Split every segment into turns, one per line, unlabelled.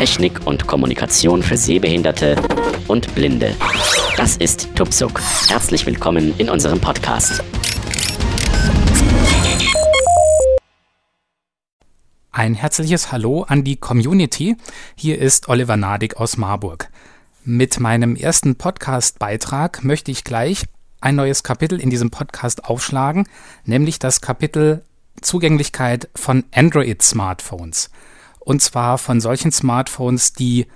Technik und Kommunikation für Sehbehinderte und Blinde. Das ist Tupsuk. Herzlich willkommen in unserem Podcast.
Ein herzliches Hallo an die Community. Hier ist Oliver Nadig aus Marburg. Mit meinem ersten Podcast-Beitrag möchte ich gleich ein neues Kapitel in diesem Podcast aufschlagen, nämlich das Kapitel Zugänglichkeit von Android-Smartphones. Und zwar von solchen Smartphones, die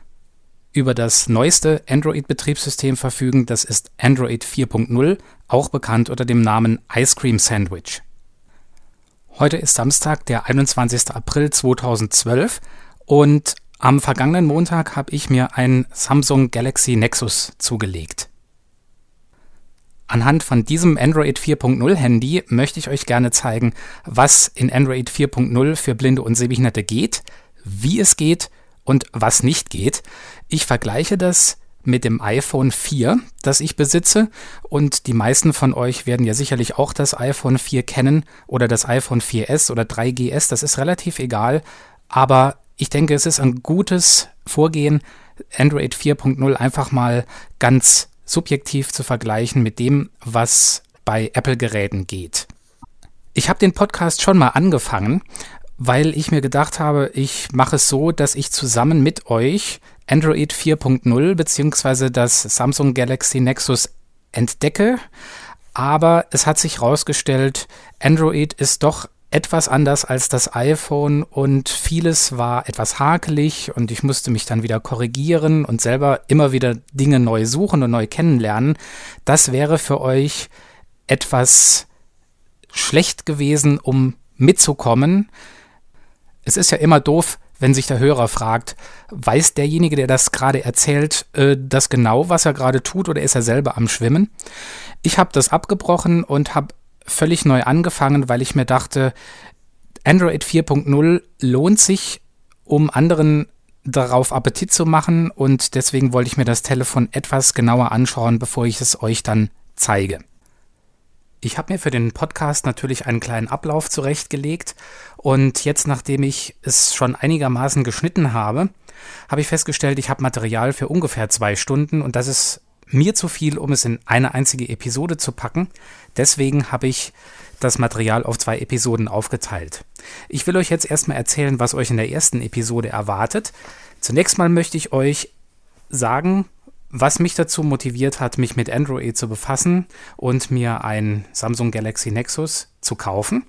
über das neueste Android-Betriebssystem verfügen. Das ist Android 4.0, auch bekannt unter dem Namen Ice Cream Sandwich. Heute ist Samstag, der 21. April 2012 und am vergangenen Montag habe ich mir ein Samsung Galaxy Nexus zugelegt. Anhand von diesem Android 4.0 Handy möchte ich euch gerne zeigen, was in Android 4.0 für Blinde und Sehbehinderte geht, wie es geht und was nicht geht. Ich vergleiche das mit dem iPhone 4, das ich besitze. Und die meisten von euch werden ja sicherlich auch das iPhone 4 kennen oder das iPhone 4S oder 3GS. Das ist relativ egal. Aber ich denke, es ist ein gutes Vorgehen, Android 4.0 einfach mal ganz subjektiv zu vergleichen mit dem, was bei Apple-Geräten geht. Ich habe den Podcast schon mal angefangen, weil ich mir gedacht habe, ich mache es so, dass ich zusammen mit euch Android 4.0 beziehungsweise das Samsung Galaxy Nexus entdecke. Aber es hat sich herausgestellt, Android ist doch etwas anders als das iPhone und vieles war etwas hakelig und ich musste mich dann wieder korrigieren und selber immer wieder Dinge neu suchen und neu kennenlernen. Das wäre für euch etwas schlecht gewesen, um mitzukommen. Es ist ja immer doof, wenn sich der Hörer fragt, weiß derjenige, der das gerade erzählt, äh, das genau, was er gerade tut, oder ist er selber am Schwimmen? Ich habe das abgebrochen und habe völlig neu angefangen, weil ich mir dachte, Android 4.0 lohnt sich, um anderen darauf Appetit zu machen und deswegen wollte ich mir das Telefon etwas genauer anschauen, bevor ich es euch dann zeige. Ich habe mir für den Podcast natürlich einen kleinen Ablauf zurechtgelegt und jetzt, nachdem ich es schon einigermaßen geschnitten habe, habe ich festgestellt, ich habe Material für ungefähr zwei Stunden und das ist mir zu viel, um es in eine einzige Episode zu packen. Deswegen habe ich das Material auf zwei Episoden aufgeteilt. Ich will euch jetzt erstmal erzählen, was euch in der ersten Episode erwartet. Zunächst mal möchte ich euch sagen, was mich dazu motiviert hat, mich mit Android zu befassen und mir ein Samsung Galaxy Nexus zu kaufen.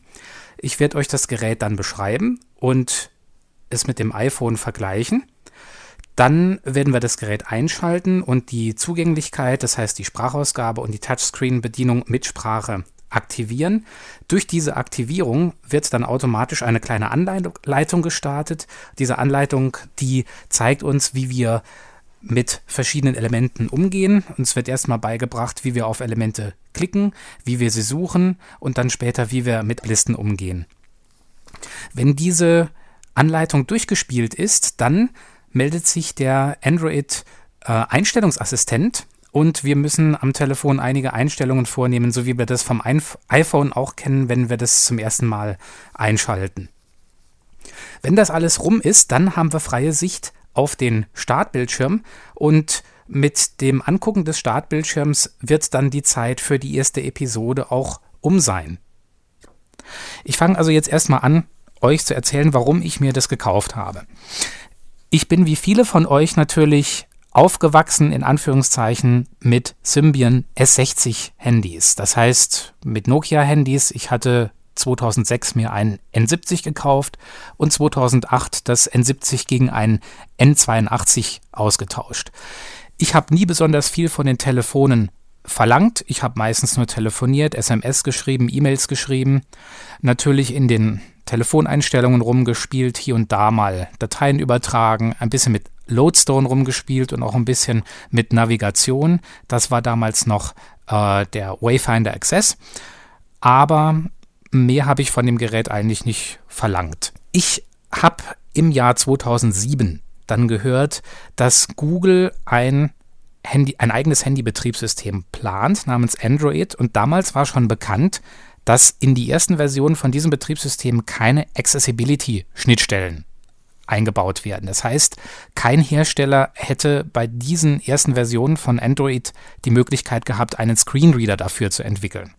Ich werde euch das Gerät dann beschreiben und es mit dem iPhone vergleichen. Dann werden wir das Gerät einschalten und die Zugänglichkeit, das heißt die Sprachausgabe und die Touchscreen-Bedienung mit Sprache aktivieren. Durch diese Aktivierung wird dann automatisch eine kleine Anleitung gestartet. Diese Anleitung, die zeigt uns, wie wir mit verschiedenen Elementen umgehen. Uns wird erstmal beigebracht, wie wir auf Elemente klicken, wie wir sie suchen und dann später, wie wir mit Listen umgehen. Wenn diese Anleitung durchgespielt ist, dann meldet sich der Android äh, Einstellungsassistent und wir müssen am Telefon einige Einstellungen vornehmen, so wie wir das vom iPhone auch kennen, wenn wir das zum ersten Mal einschalten. Wenn das alles rum ist, dann haben wir freie Sicht auf den Startbildschirm und mit dem Angucken des Startbildschirms wird dann die Zeit für die erste Episode auch um sein. Ich fange also jetzt erstmal an, euch zu erzählen, warum ich mir das gekauft habe. Ich bin wie viele von euch natürlich aufgewachsen in Anführungszeichen mit Symbian S60 Handys. Das heißt mit Nokia Handys. Ich hatte 2006 mir ein N70 gekauft und 2008 das N70 gegen ein N82 ausgetauscht. Ich habe nie besonders viel von den Telefonen verlangt. Ich habe meistens nur telefoniert, SMS geschrieben, E-Mails geschrieben, natürlich in den Telefoneinstellungen rumgespielt, hier und da mal Dateien übertragen, ein bisschen mit Lodestone rumgespielt und auch ein bisschen mit Navigation. Das war damals noch äh, der Wayfinder Access. Aber mehr habe ich von dem Gerät eigentlich nicht verlangt. Ich habe im Jahr 2007 dann gehört, dass Google ein Handy, ein eigenes Handybetriebssystem plant namens Android und damals war schon bekannt, dass in die ersten Versionen von diesem Betriebssystem keine Accessibility-Schnittstellen eingebaut werden. Das heißt, kein Hersteller hätte bei diesen ersten Versionen von Android die Möglichkeit gehabt, einen Screenreader dafür zu entwickeln.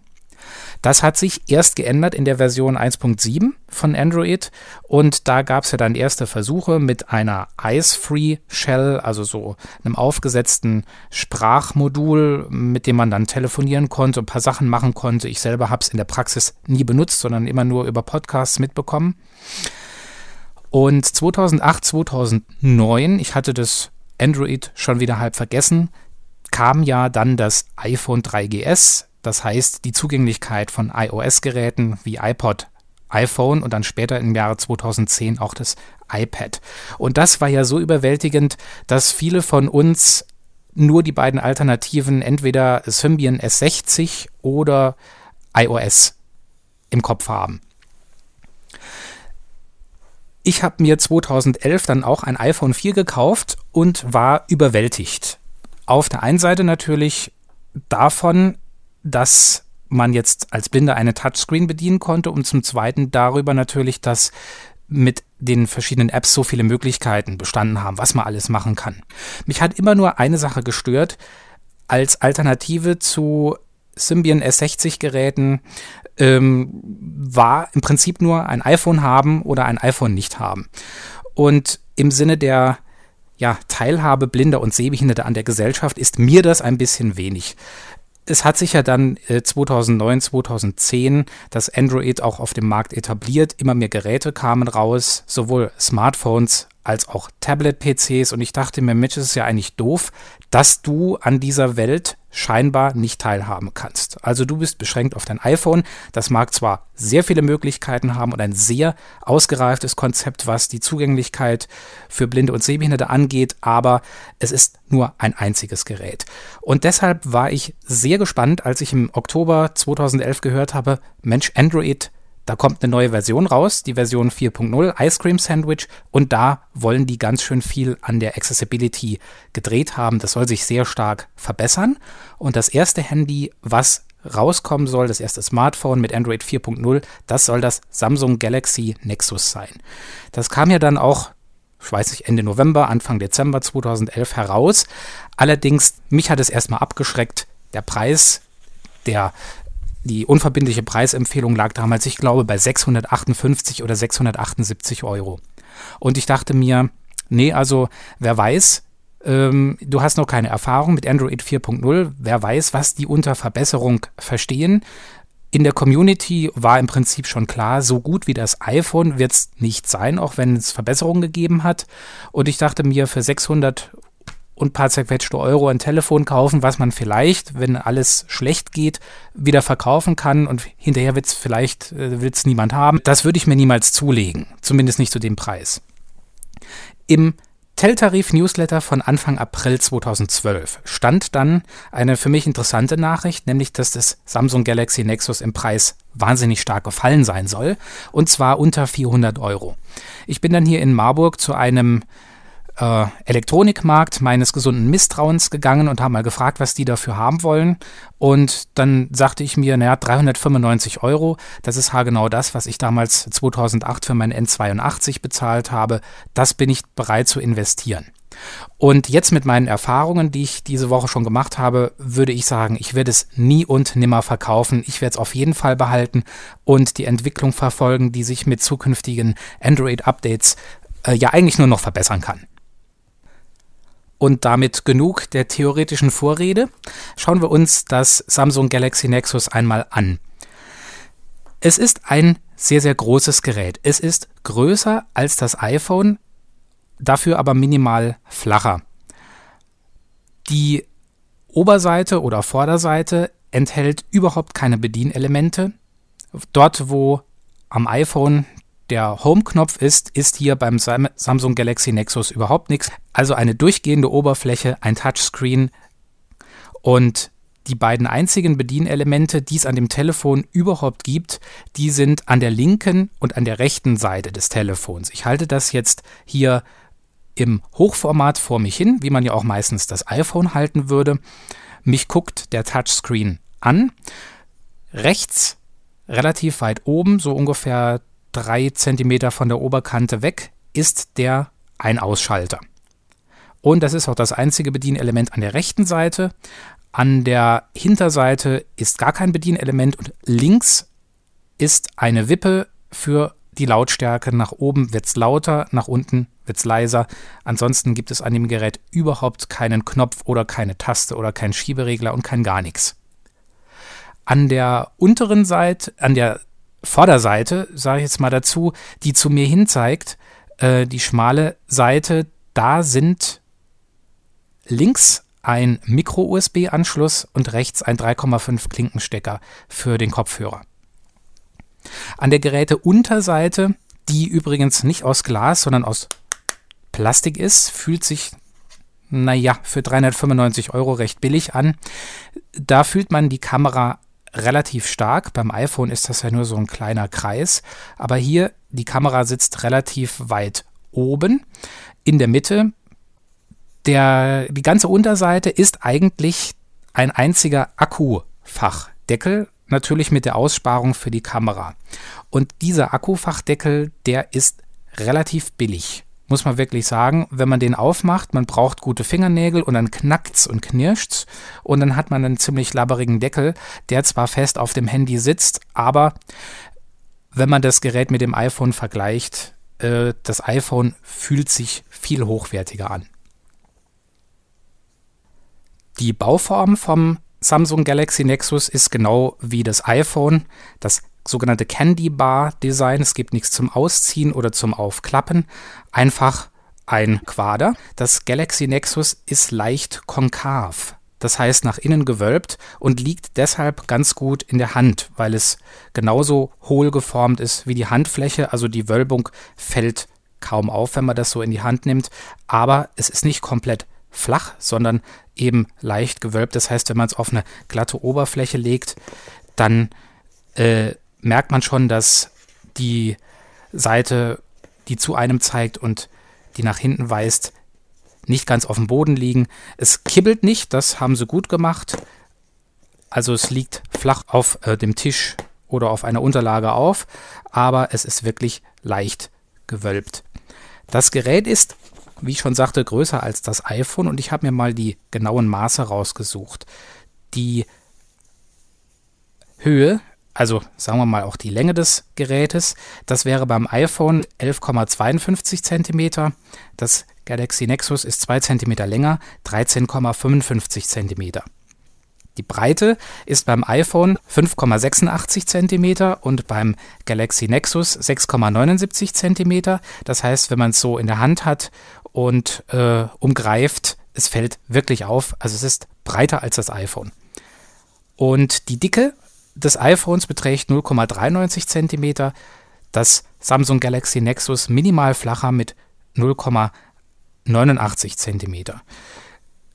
Das hat sich erst geändert in der Version 1.7 von Android und da gab es ja dann erste Versuche mit einer Ice-Free Shell, also so einem aufgesetzten Sprachmodul, mit dem man dann telefonieren konnte, ein paar Sachen machen konnte. Ich selber habe es in der Praxis nie benutzt, sondern immer nur über Podcasts mitbekommen. Und 2008, 2009, ich hatte das Android schon wieder halb vergessen, kam ja dann das iPhone 3GS das heißt, die Zugänglichkeit von iOS-Geräten wie iPod, iPhone und dann später im Jahre 2010 auch das iPad. Und das war ja so überwältigend, dass viele von uns nur die beiden Alternativen, entweder Symbian S60 oder iOS im Kopf haben. Ich habe mir 2011 dann auch ein iPhone 4 gekauft und war überwältigt. Auf der einen Seite natürlich davon, dass man jetzt als Blinder eine Touchscreen bedienen konnte und zum Zweiten darüber natürlich, dass mit den verschiedenen Apps so viele Möglichkeiten bestanden haben, was man alles machen kann. Mich hat immer nur eine Sache gestört. Als Alternative zu Symbian S60 Geräten ähm, war im Prinzip nur ein iPhone haben oder ein iPhone nicht haben. Und im Sinne der ja, Teilhabe Blinder und Sehbehinderte an der Gesellschaft ist mir das ein bisschen wenig es hat sich ja dann äh, 2009, 2010 das Android auch auf dem Markt etabliert. Immer mehr Geräte kamen raus, sowohl Smartphones als auch Tablet-PCs. Und ich dachte mir, Mensch, es ist ja eigentlich doof, dass du an dieser Welt scheinbar nicht teilhaben kannst. Also du bist beschränkt auf dein iPhone. Das mag zwar sehr viele Möglichkeiten haben und ein sehr ausgereiftes Konzept, was die Zugänglichkeit für Blinde und Sehbehinderte angeht, aber es ist nur ein einziges Gerät. Und deshalb war ich sehr gespannt, als ich im Oktober 2011 gehört habe, Mensch, Android da kommt eine neue Version raus, die Version 4.0 Ice Cream Sandwich und da wollen die ganz schön viel an der Accessibility gedreht haben. Das soll sich sehr stark verbessern und das erste Handy, was rauskommen soll, das erste Smartphone mit Android 4.0, das soll das Samsung Galaxy Nexus sein. Das kam ja dann auch ich weiß nicht, Ende November, Anfang Dezember 2011 heraus. Allerdings, mich hat es erstmal abgeschreckt. Der Preis, der die unverbindliche Preisempfehlung lag damals, ich glaube, bei 658 oder 678 Euro. Und ich dachte mir, nee, also wer weiß, ähm, du hast noch keine Erfahrung mit Android 4.0, wer weiß, was die unter Verbesserung verstehen. In der Community war im Prinzip schon klar, so gut wie das iPhone wird es nicht sein, auch wenn es Verbesserungen gegeben hat. Und ich dachte mir, für 600 und paar zerquetschte Euro ein Telefon kaufen, was man vielleicht, wenn alles schlecht geht, wieder verkaufen kann und hinterher wird es vielleicht äh, wird's niemand haben. Das würde ich mir niemals zulegen, zumindest nicht zu dem Preis. Im Teltarif-Newsletter von Anfang April 2012 stand dann eine für mich interessante Nachricht, nämlich dass das Samsung Galaxy Nexus im Preis wahnsinnig stark gefallen sein soll, und zwar unter 400 Euro. Ich bin dann hier in Marburg zu einem äh, Elektronikmarkt meines gesunden Misstrauens gegangen und habe mal gefragt, was die dafür haben wollen. Und dann sagte ich mir, naja, 395 Euro, das ist haargenau das, was ich damals 2008 für mein N82 bezahlt habe. Das bin ich bereit zu investieren. Und jetzt mit meinen Erfahrungen, die ich diese Woche schon gemacht habe, würde ich sagen, ich werde es nie und nimmer verkaufen. Ich werde es auf jeden Fall behalten und die Entwicklung verfolgen, die sich mit zukünftigen Android-Updates äh, ja eigentlich nur noch verbessern kann. Und damit genug der theoretischen Vorrede. Schauen wir uns das Samsung Galaxy Nexus einmal an. Es ist ein sehr, sehr großes Gerät. Es ist größer als das iPhone, dafür aber minimal flacher. Die Oberseite oder Vorderseite enthält überhaupt keine Bedienelemente. Dort, wo am iPhone der Home-Knopf ist, ist hier beim Samsung Galaxy Nexus überhaupt nichts. Also eine durchgehende Oberfläche, ein Touchscreen und die beiden einzigen Bedienelemente, die es an dem Telefon überhaupt gibt, die sind an der linken und an der rechten Seite des Telefons. Ich halte das jetzt hier im Hochformat vor mich hin, wie man ja auch meistens das iPhone halten würde. Mich guckt der Touchscreen an. Rechts, relativ weit oben, so ungefähr drei Zentimeter von der Oberkante weg ist der Ein-Ausschalter. Und das ist auch das einzige Bedienelement an der rechten Seite. An der Hinterseite ist gar kein Bedienelement und links ist eine Wippe für die Lautstärke. Nach oben wird es lauter, nach unten wird es leiser. Ansonsten gibt es an dem Gerät überhaupt keinen Knopf oder keine Taste oder keinen Schieberegler und kein gar nichts. An der unteren Seite, an der Vorderseite, sage ich jetzt mal dazu, die zu mir hin zeigt, äh, die schmale Seite, da sind links ein Micro-USB-Anschluss und rechts ein 3,5 Klinkenstecker für den Kopfhörer. An der Geräteunterseite, die übrigens nicht aus Glas, sondern aus Plastik ist, fühlt sich, naja, für 395 Euro recht billig an. Da fühlt man die Kamera relativ stark. Beim iPhone ist das ja nur so ein kleiner Kreis. Aber hier, die Kamera sitzt relativ weit oben. In der Mitte, der, die ganze Unterseite ist eigentlich ein einziger Akkufachdeckel natürlich mit der Aussparung für die Kamera. Und dieser Akkufachdeckel, der ist relativ billig. Muss man wirklich sagen, wenn man den aufmacht, man braucht gute Fingernägel und dann knackt's und knirscht's und dann hat man einen ziemlich labberigen Deckel, der zwar fest auf dem Handy sitzt, aber wenn man das Gerät mit dem iPhone vergleicht, äh, das iPhone fühlt sich viel hochwertiger an. Die Bauform vom Samsung Galaxy Nexus ist genau wie das iPhone, das sogenannte Candy Bar Design. Es gibt nichts zum Ausziehen oder zum Aufklappen. Einfach ein Quader. Das Galaxy Nexus ist leicht konkav. Das heißt nach innen gewölbt und liegt deshalb ganz gut in der Hand, weil es genauso hohl geformt ist wie die Handfläche. Also die Wölbung fällt kaum auf, wenn man das so in die Hand nimmt. Aber es ist nicht komplett flach, sondern eben leicht gewölbt. Das heißt, wenn man es auf eine glatte Oberfläche legt, dann äh, merkt man schon, dass die Seite, die zu einem zeigt und die nach hinten weist, nicht ganz auf dem Boden liegen. Es kibbelt nicht, das haben sie gut gemacht. Also es liegt flach auf äh, dem Tisch oder auf einer Unterlage auf, aber es ist wirklich leicht gewölbt. Das Gerät ist wie ich schon sagte, größer als das iPhone und ich habe mir mal die genauen Maße rausgesucht. Die Höhe, also sagen wir mal auch die Länge des Gerätes, das wäre beim iPhone 11,52 cm, das Galaxy Nexus ist 2 cm länger, 13,55 cm. Die Breite ist beim iPhone 5,86 cm und beim Galaxy Nexus 6,79 cm. Das heißt, wenn man es so in der Hand hat und äh, umgreift, es fällt wirklich auf. Also es ist breiter als das iPhone. Und die Dicke des iPhones beträgt 0,93 cm, das Samsung Galaxy Nexus minimal flacher mit 0,89 cm.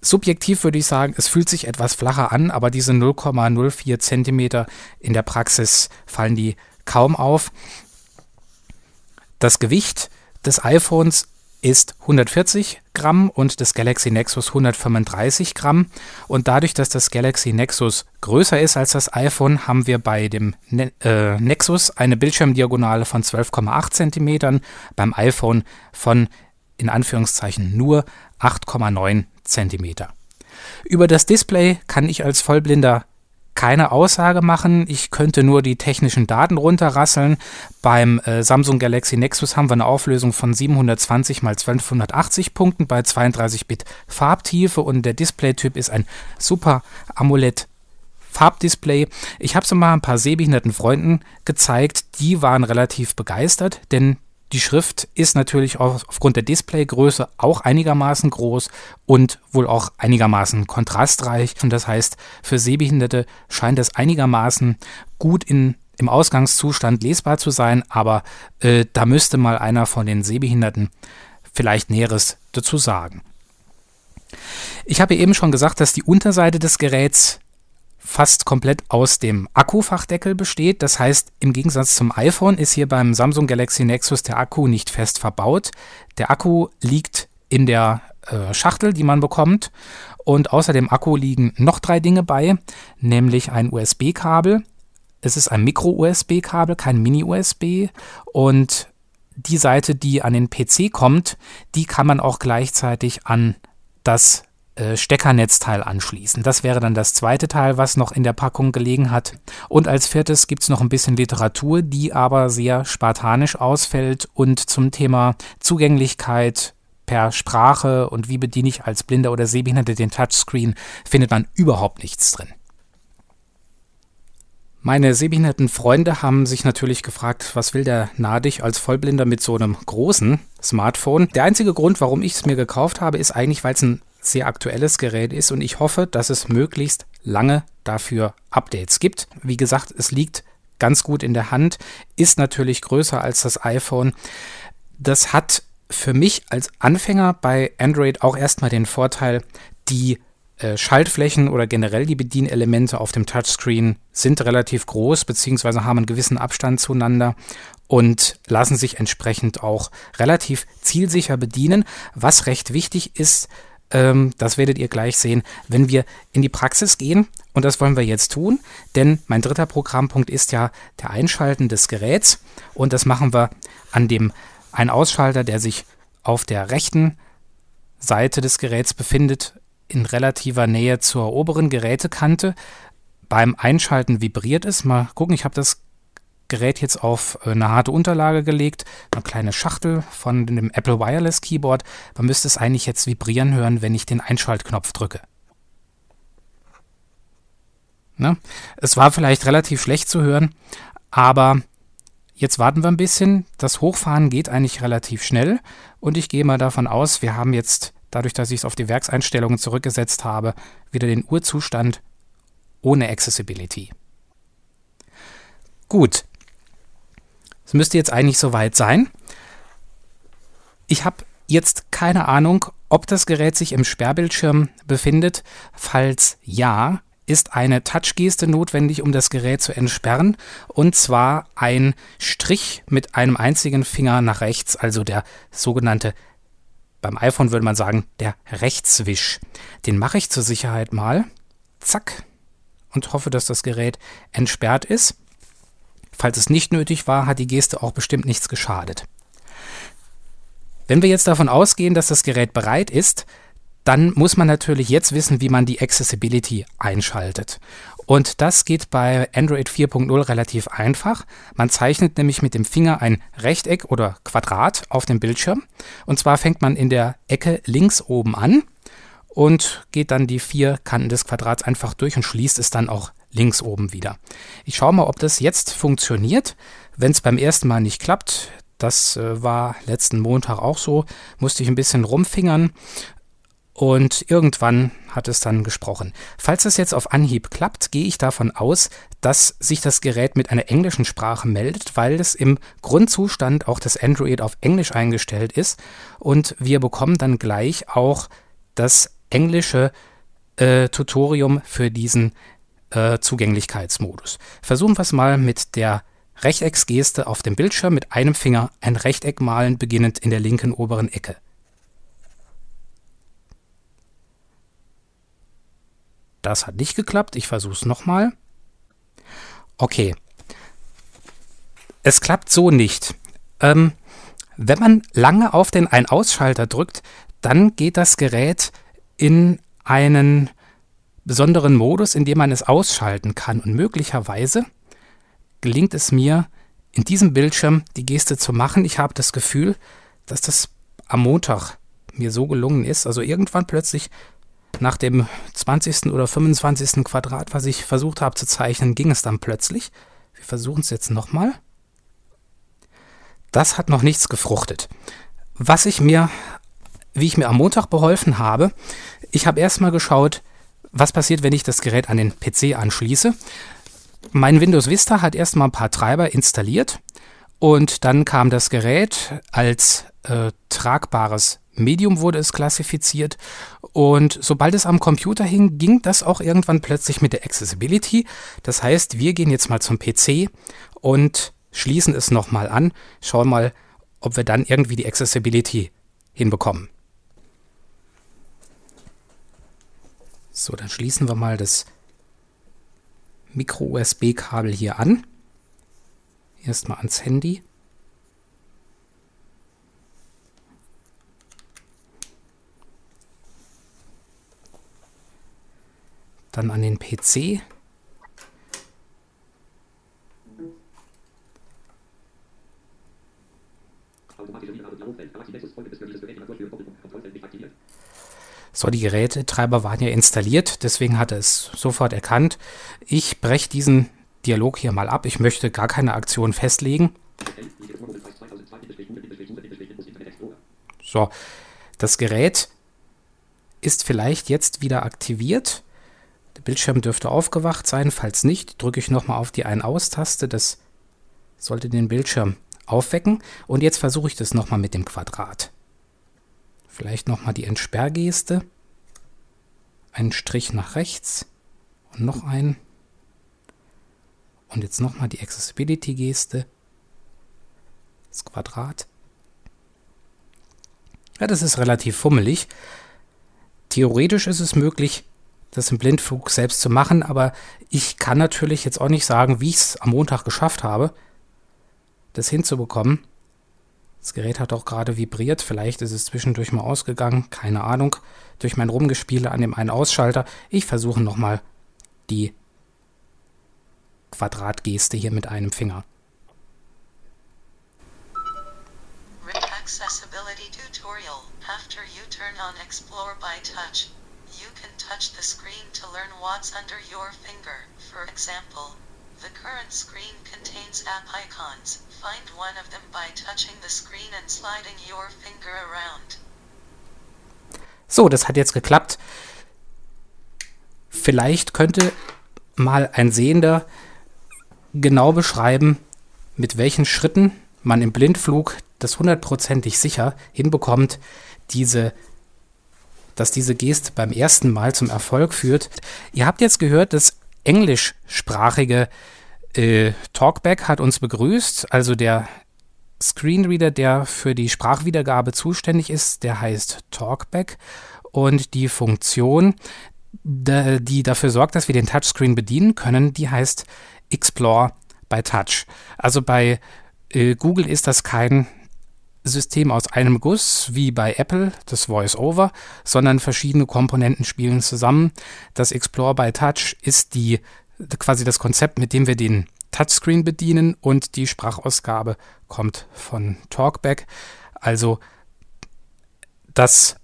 Subjektiv würde ich sagen, es fühlt sich etwas flacher an, aber diese 0,04 cm in der Praxis fallen die kaum auf. Das Gewicht des iPhones ist 140 Gramm und des Galaxy Nexus 135 Gramm. Und dadurch, dass das Galaxy Nexus größer ist als das iPhone, haben wir bei dem ne äh, Nexus eine Bildschirmdiagonale von 12,8 cm, beim iPhone von in Anführungszeichen nur 8,9 cm. Über das Display kann ich als Vollblinder keine Aussage machen. Ich könnte nur die technischen Daten runterrasseln. Beim äh, Samsung Galaxy Nexus haben wir eine Auflösung von 720 x 1280 Punkten bei 32-Bit Farbtiefe und der Displaytyp ist ein Super AMOLED Farbdisplay. Ich habe es mal ein paar sehbehinderten Freunden gezeigt. Die waren relativ begeistert, denn die Schrift ist natürlich aufgrund der Displaygröße auch einigermaßen groß und wohl auch einigermaßen kontrastreich. Und das heißt, für Sehbehinderte scheint es einigermaßen gut in, im Ausgangszustand lesbar zu sein, aber äh, da müsste mal einer von den Sehbehinderten vielleicht Näheres dazu sagen. Ich habe eben schon gesagt, dass die Unterseite des Geräts fast komplett aus dem Akkufachdeckel besteht. Das heißt, im Gegensatz zum iPhone ist hier beim Samsung Galaxy Nexus der Akku nicht fest verbaut. Der Akku liegt in der äh, Schachtel, die man bekommt. Und außer dem Akku liegen noch drei Dinge bei, nämlich ein USB-Kabel. Es ist ein Micro-USB-Kabel, kein Mini-USB. Und die Seite, die an den PC kommt, die kann man auch gleichzeitig an das Steckernetzteil anschließen. Das wäre dann das zweite Teil, was noch in der Packung gelegen hat. Und als viertes gibt es noch ein bisschen Literatur, die aber sehr spartanisch ausfällt und zum Thema Zugänglichkeit per Sprache und wie bediene ich als Blinder oder Sehbehinderte den Touchscreen findet man überhaupt nichts drin. Meine sehbehinderten Freunde haben sich natürlich gefragt, was will der Nadig als Vollblinder mit so einem großen Smartphone? Der einzige Grund, warum ich es mir gekauft habe, ist eigentlich, weil es ein sehr aktuelles Gerät ist und ich hoffe, dass es möglichst lange dafür Updates gibt. Wie gesagt, es liegt ganz gut in der Hand, ist natürlich größer als das iPhone. Das hat für mich als Anfänger bei Android auch erstmal den Vorteil, die äh, Schaltflächen oder generell die Bedienelemente auf dem Touchscreen sind relativ groß, beziehungsweise haben einen gewissen Abstand zueinander und lassen sich entsprechend auch relativ zielsicher bedienen. Was recht wichtig ist, ähm, das werdet ihr gleich sehen, wenn wir in die Praxis gehen. Und das wollen wir jetzt tun, denn mein dritter Programmpunkt ist ja der Einschalten des Geräts. Und das machen wir an dem ein Ausschalter, der sich auf der rechten Seite des Geräts befindet, in relativer Nähe zur oberen Gerätekante. Beim Einschalten vibriert es. Mal gucken, ich habe das Gerät jetzt auf äh, eine harte Unterlage gelegt, eine kleine Schachtel von dem Apple Wireless Keyboard. Man müsste es eigentlich jetzt vibrieren hören, wenn ich den Einschaltknopf drücke. Ne? Es war vielleicht relativ schlecht zu hören, aber jetzt warten wir ein bisschen. Das Hochfahren geht eigentlich relativ schnell und ich gehe mal davon aus, wir haben jetzt dadurch, dass ich es auf die Werkseinstellungen zurückgesetzt habe, wieder den Urzustand ohne Accessibility. Gut. Es müsste jetzt eigentlich soweit sein. Ich habe jetzt keine Ahnung, ob das Gerät sich im Sperrbildschirm befindet. Falls ja, ist eine Touchgeste notwendig, um das Gerät zu entsperren. Und zwar ein Strich mit einem einzigen Finger nach rechts, also der sogenannte beim iPhone würde man sagen, der Rechtswisch. Den mache ich zur Sicherheit mal. Zack. Und hoffe, dass das Gerät entsperrt ist. Falls es nicht nötig war, hat die Geste auch bestimmt nichts geschadet. Wenn wir jetzt davon ausgehen, dass das Gerät bereit ist, dann muss man natürlich jetzt wissen, wie man die Accessibility einschaltet. Und das geht bei Android 4.0 relativ einfach. Man zeichnet nämlich mit dem Finger ein Rechteck oder Quadrat auf dem Bildschirm. Und zwar fängt man in der Ecke links oben an und geht dann die vier Kanten des Quadrats einfach durch und schließt es dann auch links oben wieder. Ich schaue mal, ob das jetzt funktioniert. Wenn es beim ersten Mal nicht klappt, das äh, war letzten Montag auch so, musste ich ein bisschen rumfingern. Und irgendwann hat es dann gesprochen. Falls es jetzt auf Anhieb klappt, gehe ich davon aus, dass sich das Gerät mit einer englischen Sprache meldet, weil es im Grundzustand auch das Android auf Englisch eingestellt ist. Und wir bekommen dann gleich auch das englische äh, Tutorium für diesen äh, Zugänglichkeitsmodus. Versuchen wir es mal mit der Rechtecksgeste auf dem Bildschirm mit einem Finger ein Rechteck malen, beginnend in der linken oberen Ecke. Das hat nicht geklappt. Ich versuche es nochmal. Okay. Es klappt so nicht. Ähm, wenn man lange auf den Ein-Ausschalter drückt, dann geht das Gerät in einen besonderen Modus, in dem man es ausschalten kann. Und möglicherweise gelingt es mir, in diesem Bildschirm die Geste zu machen. Ich habe das Gefühl, dass das am Montag mir so gelungen ist. Also irgendwann plötzlich nach dem 20. oder 25. Quadrat, was ich versucht habe zu zeichnen, ging es dann plötzlich. Wir versuchen es jetzt nochmal. Das hat noch nichts gefruchtet. Was ich mir, wie ich mir am Montag beholfen habe, ich habe erstmal geschaut, was passiert, wenn ich das Gerät an den PC anschließe. Mein Windows Vista hat erstmal ein paar Treiber installiert und dann kam das Gerät als äh, tragbares Medium wurde es klassifiziert und sobald es am Computer hing, ging das auch irgendwann plötzlich mit der Accessibility. Das heißt, wir gehen jetzt mal zum PC und schließen es nochmal an, schauen mal, ob wir dann irgendwie die Accessibility hinbekommen. So, dann schließen wir mal das Micro-USB-Kabel hier an. Erstmal ans Handy. Dann an den PC. So, die Gerätetreiber waren ja installiert, deswegen hat er es sofort erkannt. Ich breche diesen Dialog hier mal ab. Ich möchte gar keine Aktion festlegen. So, das Gerät ist vielleicht jetzt wieder aktiviert. Der Bildschirm dürfte aufgewacht sein. Falls nicht, drücke ich nochmal auf die Ein-Aus-Taste. Das sollte den Bildschirm aufwecken. Und jetzt versuche ich das nochmal mit dem Quadrat. Vielleicht nochmal die Entsperrgeste. Einen Strich nach rechts und noch einen. Und jetzt nochmal die Accessibility-Geste. Das Quadrat. Ja, das ist relativ fummelig. Theoretisch ist es möglich, das im Blindflug selbst zu machen, aber ich kann natürlich jetzt auch nicht sagen, wie ich es am Montag geschafft habe, das hinzubekommen. Das Gerät hat auch gerade vibriert, vielleicht ist es zwischendurch mal ausgegangen, keine Ahnung, durch mein Rumgespiele an dem einen Ausschalter. Ich versuche nochmal die Quadratgeste hier mit einem Finger. Accessibility tutorial. After you turn on Explore by Touch, you can touch the screen to learn what's under your finger. For example, the current screen contains app icons. Find one of them by touching the screen and sliding your finger around. So, das hat jetzt geklappt. Vielleicht könnte mal ein Sehender genau beschreiben, mit welchen Schritten man im Blindflug das hundertprozentig sicher hinbekommt, diese, dass diese Geste beim ersten Mal zum Erfolg führt. Ihr habt jetzt gehört, das englischsprachige äh, Talkback hat uns begrüßt, also der Screenreader, der für die Sprachwiedergabe zuständig ist, der heißt Talkback und die Funktion, die dafür sorgt, dass wir den Touchscreen bedienen können, die heißt Explore by Touch. Also bei äh, Google ist das kein System aus einem Guss wie bei Apple, das Voice-Over, sondern verschiedene Komponenten spielen zusammen. Das Explore by Touch ist die quasi das Konzept, mit dem wir den Touchscreen bedienen und die Sprachausgabe kommt von Talkback. Also das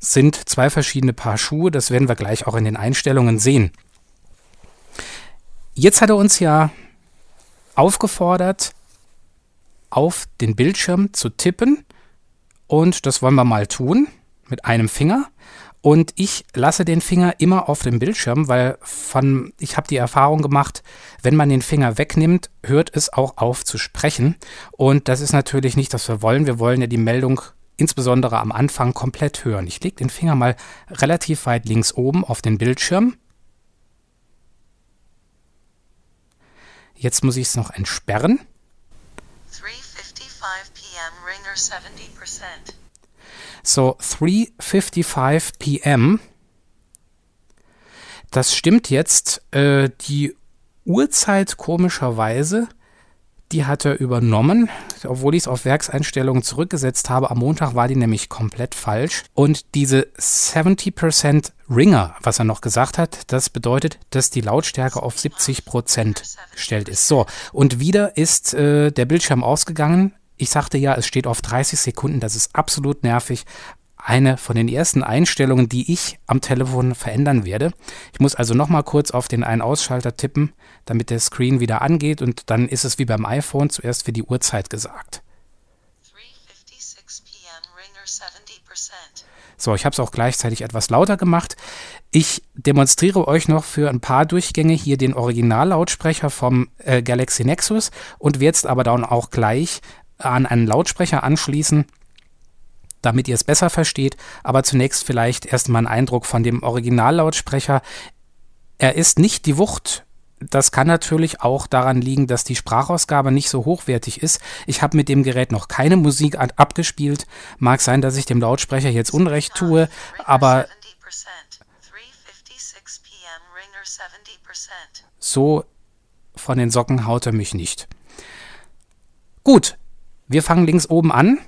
sind zwei verschiedene Paar Schuhe, das werden wir gleich auch in den Einstellungen sehen. Jetzt hat er uns ja aufgefordert, auf den Bildschirm zu tippen und das wollen wir mal tun mit einem Finger. Und ich lasse den Finger immer auf dem Bildschirm, weil von, ich habe die Erfahrung gemacht, wenn man den Finger wegnimmt, hört es auch auf zu sprechen. Und das ist natürlich nicht, was wir wollen. Wir wollen ja die Meldung insbesondere am Anfang komplett hören. Ich lege den Finger mal relativ weit links oben auf den Bildschirm. Jetzt muss ich es noch entsperren. So 3:55 p.m. Das stimmt jetzt. Äh, die Uhrzeit komischerweise die hat er übernommen, obwohl ich es auf Werkseinstellungen zurückgesetzt habe. Am Montag war die nämlich komplett falsch. Und diese 70% Ringer, was er noch gesagt hat, das bedeutet, dass die Lautstärke auf 70% gestellt ist. So, und wieder ist äh, der Bildschirm ausgegangen. Ich sagte ja, es steht auf 30 Sekunden. Das ist absolut nervig eine von den ersten Einstellungen, die ich am Telefon verändern werde. Ich muss also nochmal kurz auf den einen Ausschalter tippen, damit der Screen wieder angeht und dann ist es wie beim iPhone zuerst für die Uhrzeit gesagt. So, ich habe es auch gleichzeitig etwas lauter gemacht. Ich demonstriere euch noch für ein paar Durchgänge hier den Originallautsprecher vom äh, Galaxy Nexus und werde es aber dann auch gleich an einen Lautsprecher anschließen, damit ihr es besser versteht. Aber zunächst vielleicht erstmal ein Eindruck von dem Originallautsprecher. Er ist nicht die Wucht. Das kann natürlich auch daran liegen, dass die Sprachausgabe nicht so hochwertig ist. Ich habe mit dem Gerät noch keine Musik abgespielt. Mag sein, dass ich dem Lautsprecher jetzt Unrecht tue, aber so von den Socken haut er mich nicht. Gut, wir fangen links oben an.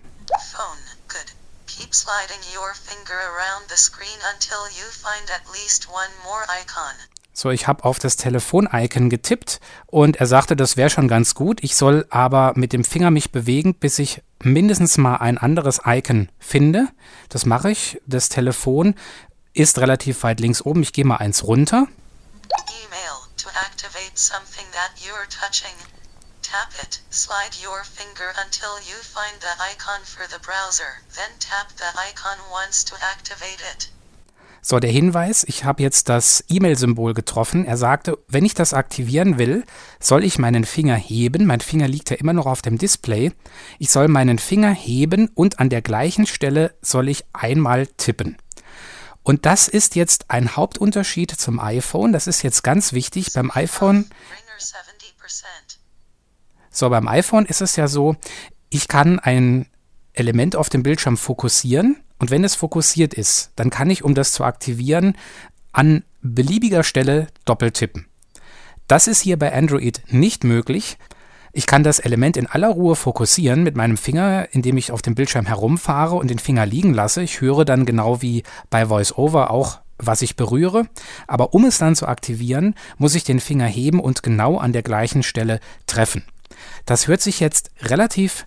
sliding your finger around the screen until you find at least one more icon.
So, ich habe auf das Telefon-Icon getippt und er sagte, das wäre schon ganz gut. Ich soll aber mit dem Finger mich bewegen, bis ich mindestens mal ein anderes Icon finde. Das mache ich. Das Telefon ist relativ weit links oben. Ich gehe mal eins runter.
Email to activate something that you're touching. Tap it. Slide your finger until you find the icon for the browser. Then tap the icon once to activate it.
So, der Hinweis, ich habe jetzt das E-Mail-Symbol getroffen. Er sagte, wenn ich das aktivieren will, soll ich meinen Finger heben. Mein Finger liegt ja immer noch auf dem Display. Ich soll meinen Finger heben und an der gleichen Stelle soll ich einmal tippen. Und das ist jetzt ein Hauptunterschied zum iPhone. Das ist jetzt ganz wichtig. Beim iPhone,
Ringer 70%.
So beim iPhone ist es ja so, ich kann ein Element auf dem Bildschirm fokussieren und wenn es fokussiert ist, dann kann ich, um das zu aktivieren, an beliebiger Stelle doppelt tippen. Das ist hier bei Android nicht möglich. Ich kann das Element in aller Ruhe fokussieren mit meinem Finger, indem ich auf dem Bildschirm herumfahre und den Finger liegen lasse. Ich höre dann genau wie bei VoiceOver auch, was ich berühre. Aber um es dann zu aktivieren, muss ich den Finger heben und genau an der gleichen Stelle treffen. Das hört sich jetzt relativ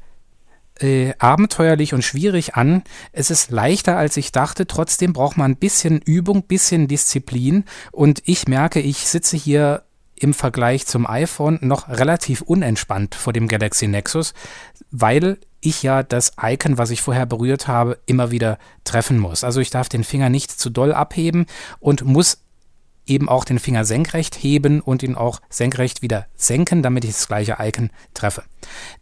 äh, abenteuerlich und schwierig an. Es ist leichter, als ich dachte. Trotzdem braucht man ein bisschen Übung, bisschen Disziplin. Und ich merke, ich sitze hier im Vergleich zum iPhone noch relativ unentspannt vor dem Galaxy Nexus, weil ich ja das Icon, was ich vorher berührt habe, immer wieder treffen muss. Also ich darf den Finger nicht zu doll abheben und muss eben auch den Finger senkrecht heben und ihn auch senkrecht wieder senken, damit ich das gleiche Icon treffe.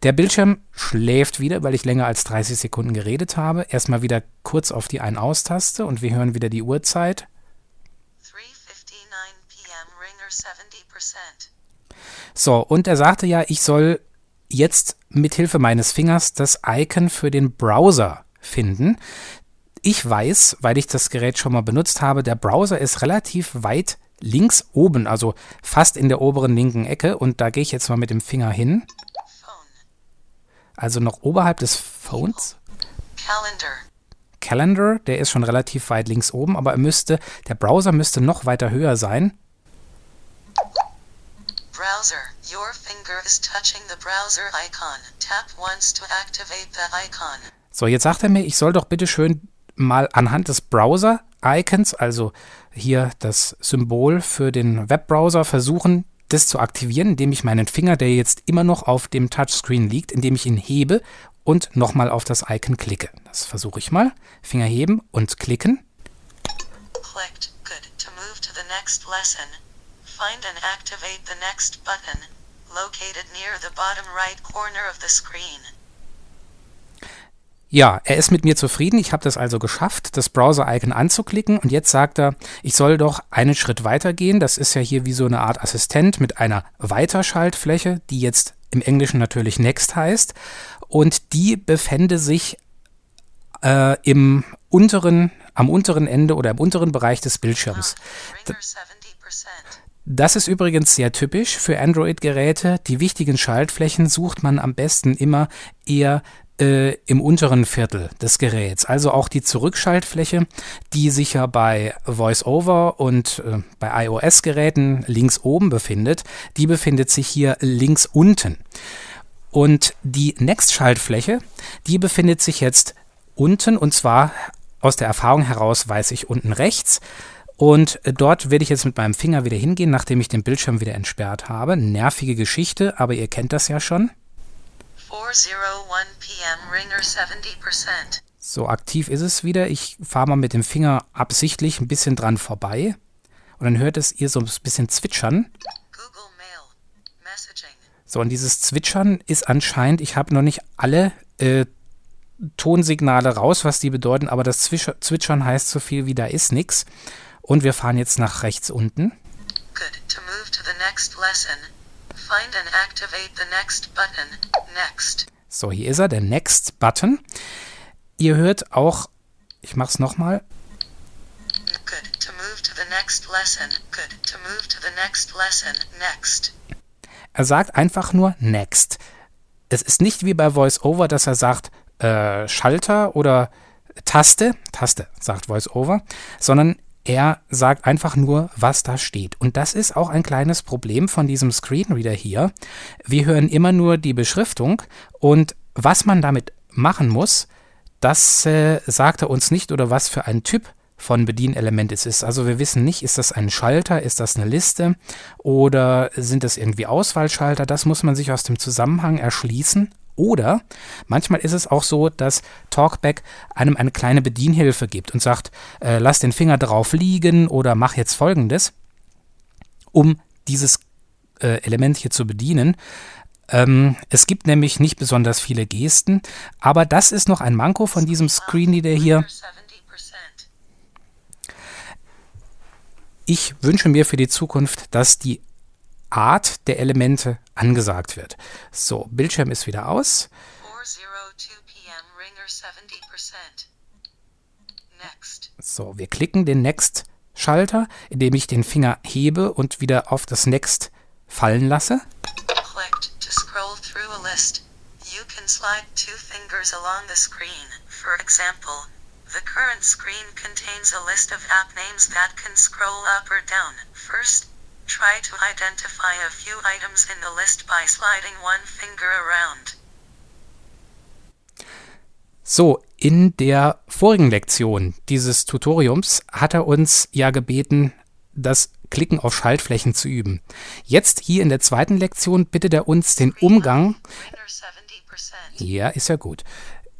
Der Bildschirm schläft wieder, weil ich länger als 30 Sekunden geredet habe. Erstmal wieder kurz auf die Ein-Aus-Taste und wir hören wieder die Uhrzeit.
3:59 p.m. Ringer 70%.
So, und er sagte ja, ich soll jetzt mit Hilfe meines Fingers das Icon für den Browser finden. Ich weiß, weil ich das Gerät schon mal benutzt habe, der Browser ist relativ weit links oben, also fast in der oberen linken Ecke. Und da gehe ich jetzt mal mit dem Finger hin. Also noch oberhalb des Phones.
Calendar.
Calendar, der ist schon relativ weit links oben, aber er müsste, der Browser müsste noch weiter höher sein.
Browser. Your finger is touching the browser icon. Tap once to activate the icon.
So, jetzt sagt er mir, ich soll doch bitte schön mal anhand des Browser-Icons, also hier das Symbol für den Webbrowser, versuchen, das zu aktivieren, indem ich meinen Finger, der jetzt immer noch auf dem Touchscreen liegt, indem ich ihn hebe und nochmal auf das Icon klicke. Das versuche ich mal. Finger heben und klicken.
Clicked. Good. To move to the next lesson, find and activate the next button, located near the bottom right corner of the screen.
Ja, er ist mit mir zufrieden. Ich habe das also geschafft, das Browser-Icon anzuklicken. Und jetzt sagt er, ich soll doch einen Schritt weiter gehen. Das ist ja hier wie so eine Art Assistent mit einer Weiterschaltfläche, die jetzt im Englischen natürlich Next heißt. Und die befände sich äh, im unteren, am unteren Ende oder im unteren Bereich des Bildschirms.
70%.
Das ist übrigens sehr typisch für Android-Geräte. Die wichtigen Schaltflächen sucht man am besten immer eher äh, im unteren Viertel des Geräts. Also auch die Zurückschaltfläche, die sich ja bei VoiceOver und äh, bei iOS-Geräten links oben befindet, die befindet sich hier links unten. Und die Next-Schaltfläche, die befindet sich jetzt unten und zwar aus der Erfahrung heraus weiß ich unten rechts. Und dort werde ich jetzt mit meinem Finger wieder hingehen, nachdem ich den Bildschirm wieder entsperrt habe. Nervige Geschichte, aber ihr kennt das ja schon.
4:01 p.m. Ringer 70%.
So aktiv ist es wieder. Ich fahre mal mit dem Finger absichtlich ein bisschen dran vorbei. Und dann hört es ihr so ein bisschen zwitschern.
Google Mail. Messaging.
So, und dieses Zwitschern ist anscheinend, ich habe noch nicht alle äh, Tonsignale raus, was die bedeuten, aber das Zwisch Zwitschern heißt so viel wie da ist nix. Und wir fahren jetzt nach rechts unten.
Good. To move to the next lesson, find and activate the next button. Next.
So, hier ist er, der Next-Button. Ihr hört auch, ich mache es nochmal,
Good. To move to the next lesson. Good. To move to the next lesson. Next.
Er sagt einfach nur Next. Es ist nicht wie bei VoiceOver, dass er sagt äh, Schalter oder Taste, Taste, sagt VoiceOver, sondern er sagt einfach nur, was da steht. Und das ist auch ein kleines Problem von diesem Screenreader hier. Wir hören immer nur die Beschriftung und was man damit machen muss, das äh, sagt er uns nicht oder was für ein Typ von Bedienelement es ist. Also wir wissen nicht, ist das ein Schalter, ist das eine Liste oder sind das irgendwie Auswahlschalter. Das muss man sich aus dem Zusammenhang erschließen. Oder manchmal ist es auch so, dass Talkback einem eine kleine Bedienhilfe gibt und sagt, äh, lass den Finger drauf liegen oder mach jetzt folgendes, um dieses äh, Element hier zu bedienen. Ähm, es gibt nämlich nicht besonders viele Gesten, aber das ist noch ein Manko von diesem Screenreader hier. Ich wünsche mir für die Zukunft, dass die Art der Elemente angesagt wird. So, Bildschirm ist wieder aus. So, wir klicken den Next-Schalter, indem ich den Finger hebe und wieder auf das Next fallen lasse. You can slide two fingers along the screen. For example, the current screen contains a list of app names that can scroll up or down. First, Try to identify a few items in the list by sliding one finger around. So, in der vorigen Lektion dieses Tutoriums hat er uns ja gebeten, das Klicken auf Schaltflächen zu üben. Jetzt hier in der zweiten Lektion bittet er uns den Umgang. Ja, ist ja gut.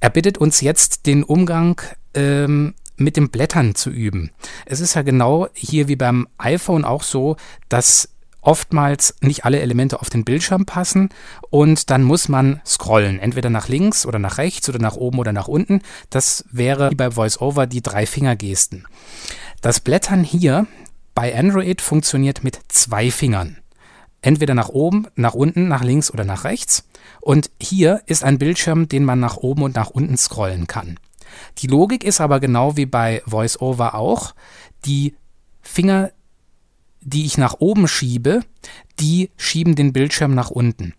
Er bittet uns jetzt den Umgang ähm, mit dem Blättern zu üben. Es ist ja genau hier wie beim iPhone auch so, dass oftmals nicht alle Elemente auf den Bildschirm passen und dann muss man scrollen, entweder nach links oder nach rechts oder nach oben oder nach unten. Das wäre wie bei VoiceOver die drei Fingergesten. Das Blättern hier bei Android funktioniert mit zwei Fingern. Entweder nach oben, nach unten, nach links oder nach rechts. Und hier ist ein Bildschirm, den man nach oben und nach unten scrollen kann. Die Logik ist aber genau wie bei VoiceOver auch, die Finger, die ich nach oben schiebe, die schieben den Bildschirm nach unten.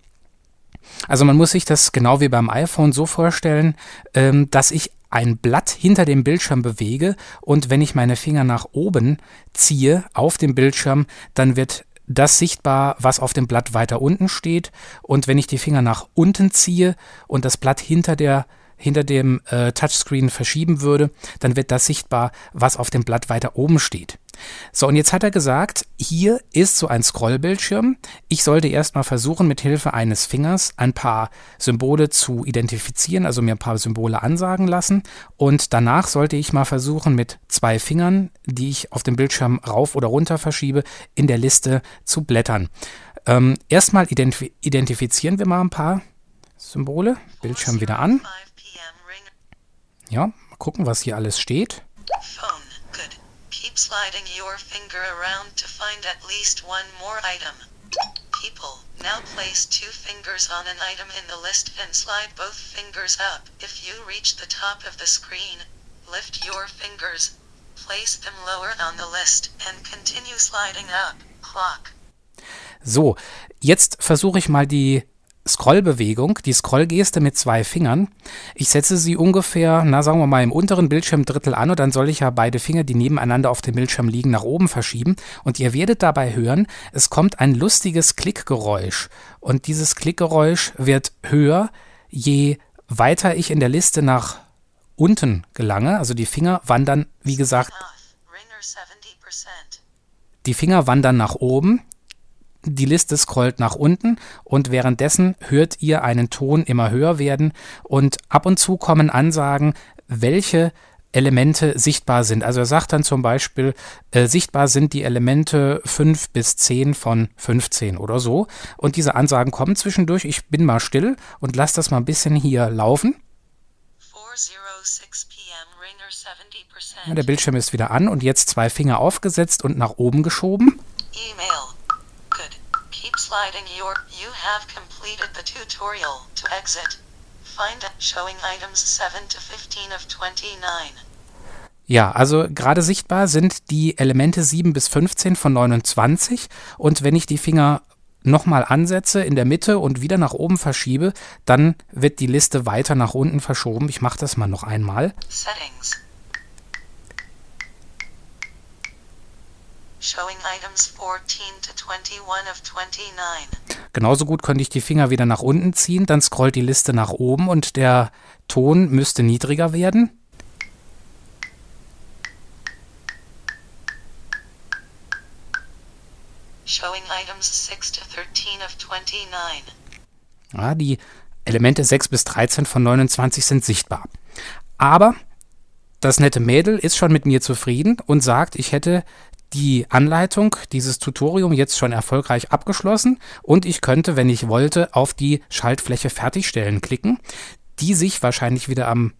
Also man muss sich das genau wie beim iPhone so vorstellen, ähm, dass ich ein Blatt hinter dem Bildschirm bewege und wenn ich meine Finger nach oben ziehe auf dem Bildschirm, dann wird das sichtbar, was auf dem Blatt weiter unten steht. Und wenn ich die Finger nach unten ziehe und das Blatt hinter der hinter dem äh, Touchscreen verschieben würde, dann wird das sichtbar, was auf dem Blatt weiter oben steht. So, und jetzt hat er gesagt, hier ist so ein Scrollbildschirm. Ich sollte erstmal versuchen, mit Hilfe eines Fingers ein paar Symbole zu identifizieren, also mir ein paar Symbole ansagen lassen. Und danach sollte ich mal versuchen, mit zwei Fingern, die ich auf dem Bildschirm rauf oder runter verschiebe, in der Liste zu blättern. Ähm, erstmal identif identifizieren wir mal ein paar Symbole. Bildschirm wieder an. Ja, mal gucken, was hier alles steht. Phone. Good. Keep sliding your finger around to find at least one more item. People. Now place two fingers on an item in the list and slide both fingers up. If you reach the top of the screen, lift your fingers, place them lower on the list and continue sliding up. Clock. So, jetzt versuche ich mal die Scrollbewegung, die Scrollgeste mit zwei Fingern. Ich setze sie ungefähr, na sagen wir mal, im unteren Bildschirmdrittel an und dann soll ich ja beide Finger, die nebeneinander auf dem Bildschirm liegen, nach oben verschieben. Und ihr werdet dabei hören, es kommt ein lustiges Klickgeräusch. Und dieses Klickgeräusch wird höher, je weiter ich in der Liste nach unten gelange. Also die Finger wandern, wie gesagt, die Finger wandern nach oben die Liste scrollt nach unten und währenddessen hört ihr einen Ton immer höher werden und ab und zu kommen Ansagen, welche Elemente sichtbar sind. Also er sagt dann zum Beispiel, äh, sichtbar sind die Elemente 5 bis 10 von 15 oder so. Und diese Ansagen kommen zwischendurch. Ich bin mal still und lasse das mal ein bisschen hier laufen. Ja, der Bildschirm ist wieder an und jetzt zwei Finger aufgesetzt und nach oben geschoben. E-Mail sliding your you have completed the tutorial to exit. Find showing items 7 to 15 of 29. Ja, also gerade sichtbar sind die Elemente 7 bis 15 von 29 und wenn ich die Finger nochmal ansetze in der Mitte und wieder nach oben verschiebe, dann wird die Liste weiter nach unten verschoben. Ich mache das mal noch einmal.
Settings. Showing items 14 to 21 of 29.
Genauso gut könnte ich die Finger wieder nach unten ziehen, dann scrollt die Liste nach oben und der Ton müsste niedriger werden.
Showing items 6 to 13 of 29.
Ja, die Elemente 6 bis 13 von 29 sind sichtbar. Aber das nette Mädel ist schon mit mir zufrieden und sagt, ich hätte die Anleitung, dieses Tutorium jetzt schon erfolgreich abgeschlossen und ich könnte, wenn ich wollte, auf die Schaltfläche Fertigstellen klicken, die sich wahrscheinlich wieder am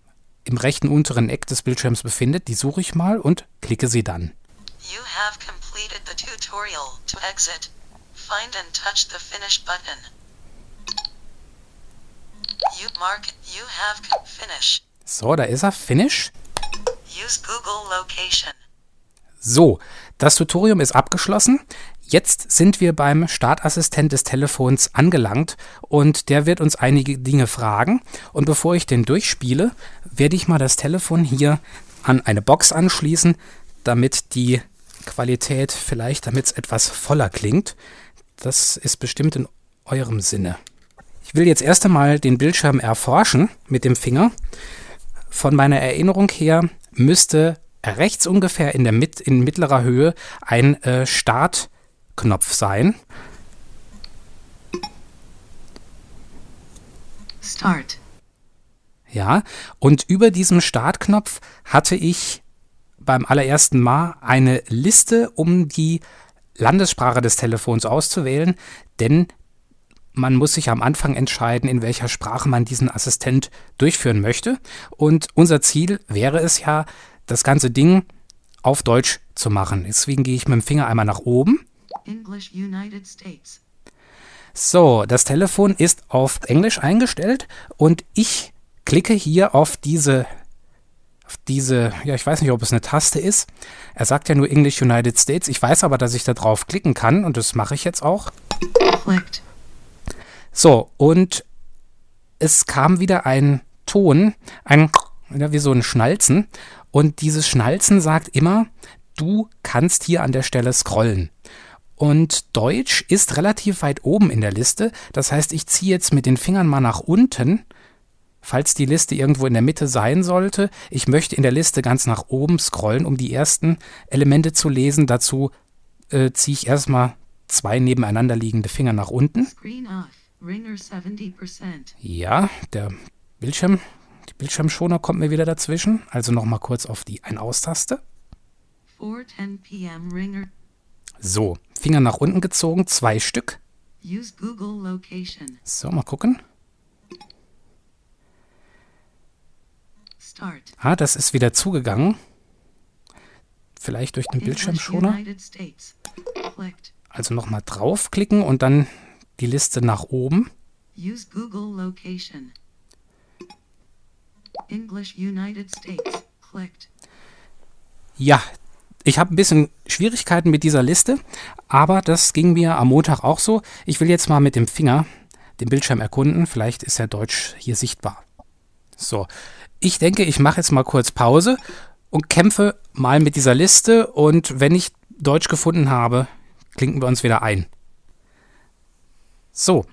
im rechten unteren Eck des Bildschirms befindet. Die suche ich mal und klicke sie dann.
You have completed the tutorial. To exit, find and touch the finish button. You mark you have finish.
So, da ist er, Finish.
Use Google location.
So, das Tutorium ist abgeschlossen. Jetzt sind wir beim Startassistent des Telefons angelangt und der wird uns einige Dinge fragen. Und bevor ich den durchspiele, werde ich mal das Telefon hier an eine Box anschließen, damit die Qualität vielleicht, damit es etwas voller klingt. Das ist bestimmt in eurem Sinne. Ich will jetzt erst einmal den Bildschirm erforschen mit dem Finger. Von meiner Erinnerung her müsste rechts ungefähr in der Mit in mittlerer Höhe ein äh, Startknopf sein.
Start.
Ja, und über diesem Startknopf hatte ich beim allerersten Mal eine Liste, um die Landessprache des Telefons auszuwählen, denn man muss sich am Anfang entscheiden, in welcher Sprache man diesen Assistent durchführen möchte. Und unser Ziel wäre es ja, das ganze Ding auf Deutsch zu machen. Deswegen gehe ich mit dem Finger einmal nach oben.
English United States.
So, das Telefon ist auf Englisch eingestellt und ich klicke hier auf diese, auf diese, ja, ich weiß nicht, ob es eine Taste ist. Er sagt ja nur English United States. Ich weiß aber, dass ich da drauf klicken kann und das mache ich jetzt auch.
Clicked.
So, und es kam wieder ein Ton, ein, ja, wie so ein Schnalzen. Und dieses Schnalzen sagt immer, du kannst hier an der Stelle scrollen. Und Deutsch ist relativ weit oben in der Liste. Das heißt, ich ziehe jetzt mit den Fingern mal nach unten, falls die Liste irgendwo in der Mitte sein sollte. Ich möchte in der Liste ganz nach oben scrollen, um die ersten Elemente zu lesen. Dazu äh, ziehe ich erstmal zwei nebeneinander liegende Finger nach unten.
Screen off. Ringer 70%.
Ja, der Bildschirm, die Bildschirmschoner kommt mir wieder dazwischen. Also nochmal kurz auf die Ein-Aus-Taste.
4:10 p.m. Ringer.
So, Finger nach unten gezogen, zwei Stück.
Use Google location.
So, mal gucken.
Start.
Ah, das ist wieder zugegangen. Vielleicht durch den Bildschirmschoner. Also nochmal draufklicken und dann die Liste nach oben.
Use Google location. English United States. Clicked.
Ja, ich habe ein bisschen Schwierigkeiten mit dieser Liste, aber das ging mir am Montag auch so. Ich will jetzt mal mit dem Finger den Bildschirm erkunden. Vielleicht ist ja Deutsch hier sichtbar. So, ich denke, ich mache jetzt mal kurz Pause und kämpfe mal mit dieser Liste und wenn ich Deutsch gefunden habe, klinken wir uns wieder ein. So,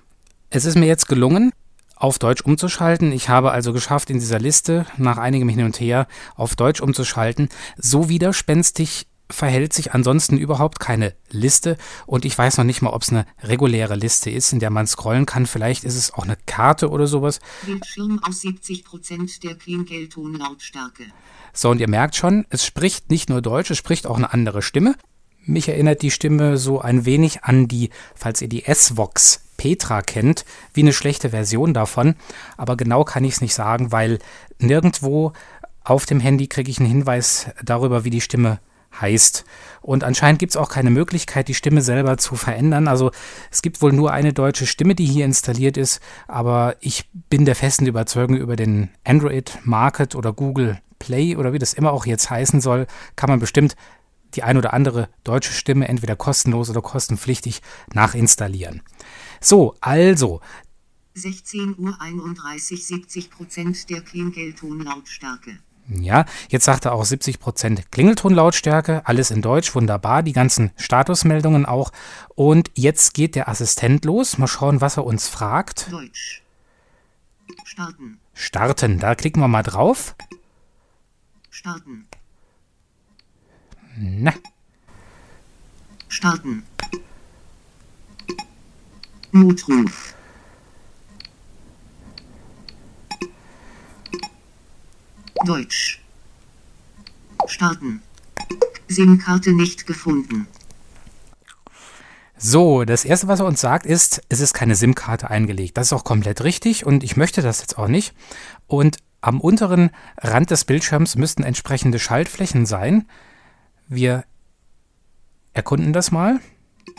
es ist mir jetzt gelungen, auf Deutsch umzuschalten. Ich habe also geschafft, in dieser Liste nach einigem Hin und Her auf Deutsch umzuschalten. So widerspenstig verhält sich ansonsten überhaupt keine Liste und ich weiß noch nicht mal, ob es eine reguläre Liste ist, in der man scrollen kann. Vielleicht ist es auch eine Karte oder sowas.
Bildschirm aus 70% der Klingeltonlautstärke.
So, und ihr merkt schon, es spricht nicht nur Deutsch, es spricht auch eine andere Stimme. Mich erinnert die Stimme so ein wenig an die, falls ihr die S-Vox Petra kennt, wie eine schlechte Version davon. Aber genau kann ich es nicht sagen, weil nirgendwo auf dem Handy kriege ich einen Hinweis darüber, wie die Stimme heißt. Und anscheinend gibt es auch keine Möglichkeit, die Stimme selber zu verändern. Also es gibt wohl nur eine deutsche Stimme, die hier installiert ist, aber ich bin der festen Überzeugung über den Android Market oder Google Play oder wie das immer auch jetzt heißen soll, kann man bestimmt die ein oder andere deutsche Stimme entweder kostenlos oder kostenpflichtig nachinstallieren. So, also
16 Uhr 31 70 Prozent der Klingeltonlautstärke.
Ja, jetzt sagt er auch 70% Klingeltonlautstärke, alles in Deutsch, wunderbar, die ganzen Statusmeldungen auch. Und jetzt geht der Assistent los. Mal schauen, was er uns fragt.
Deutsch. Starten.
Starten, da klicken wir mal drauf.
Starten.
Na,
Starten. Notruf. Deutsch. Starten. SIM-Karte nicht gefunden.
So, das erste, was er uns sagt, ist, es ist keine SIM-Karte eingelegt. Das ist auch komplett richtig und ich möchte das jetzt auch nicht. Und am unteren Rand des Bildschirms müssten entsprechende Schaltflächen sein. Wir erkunden das mal.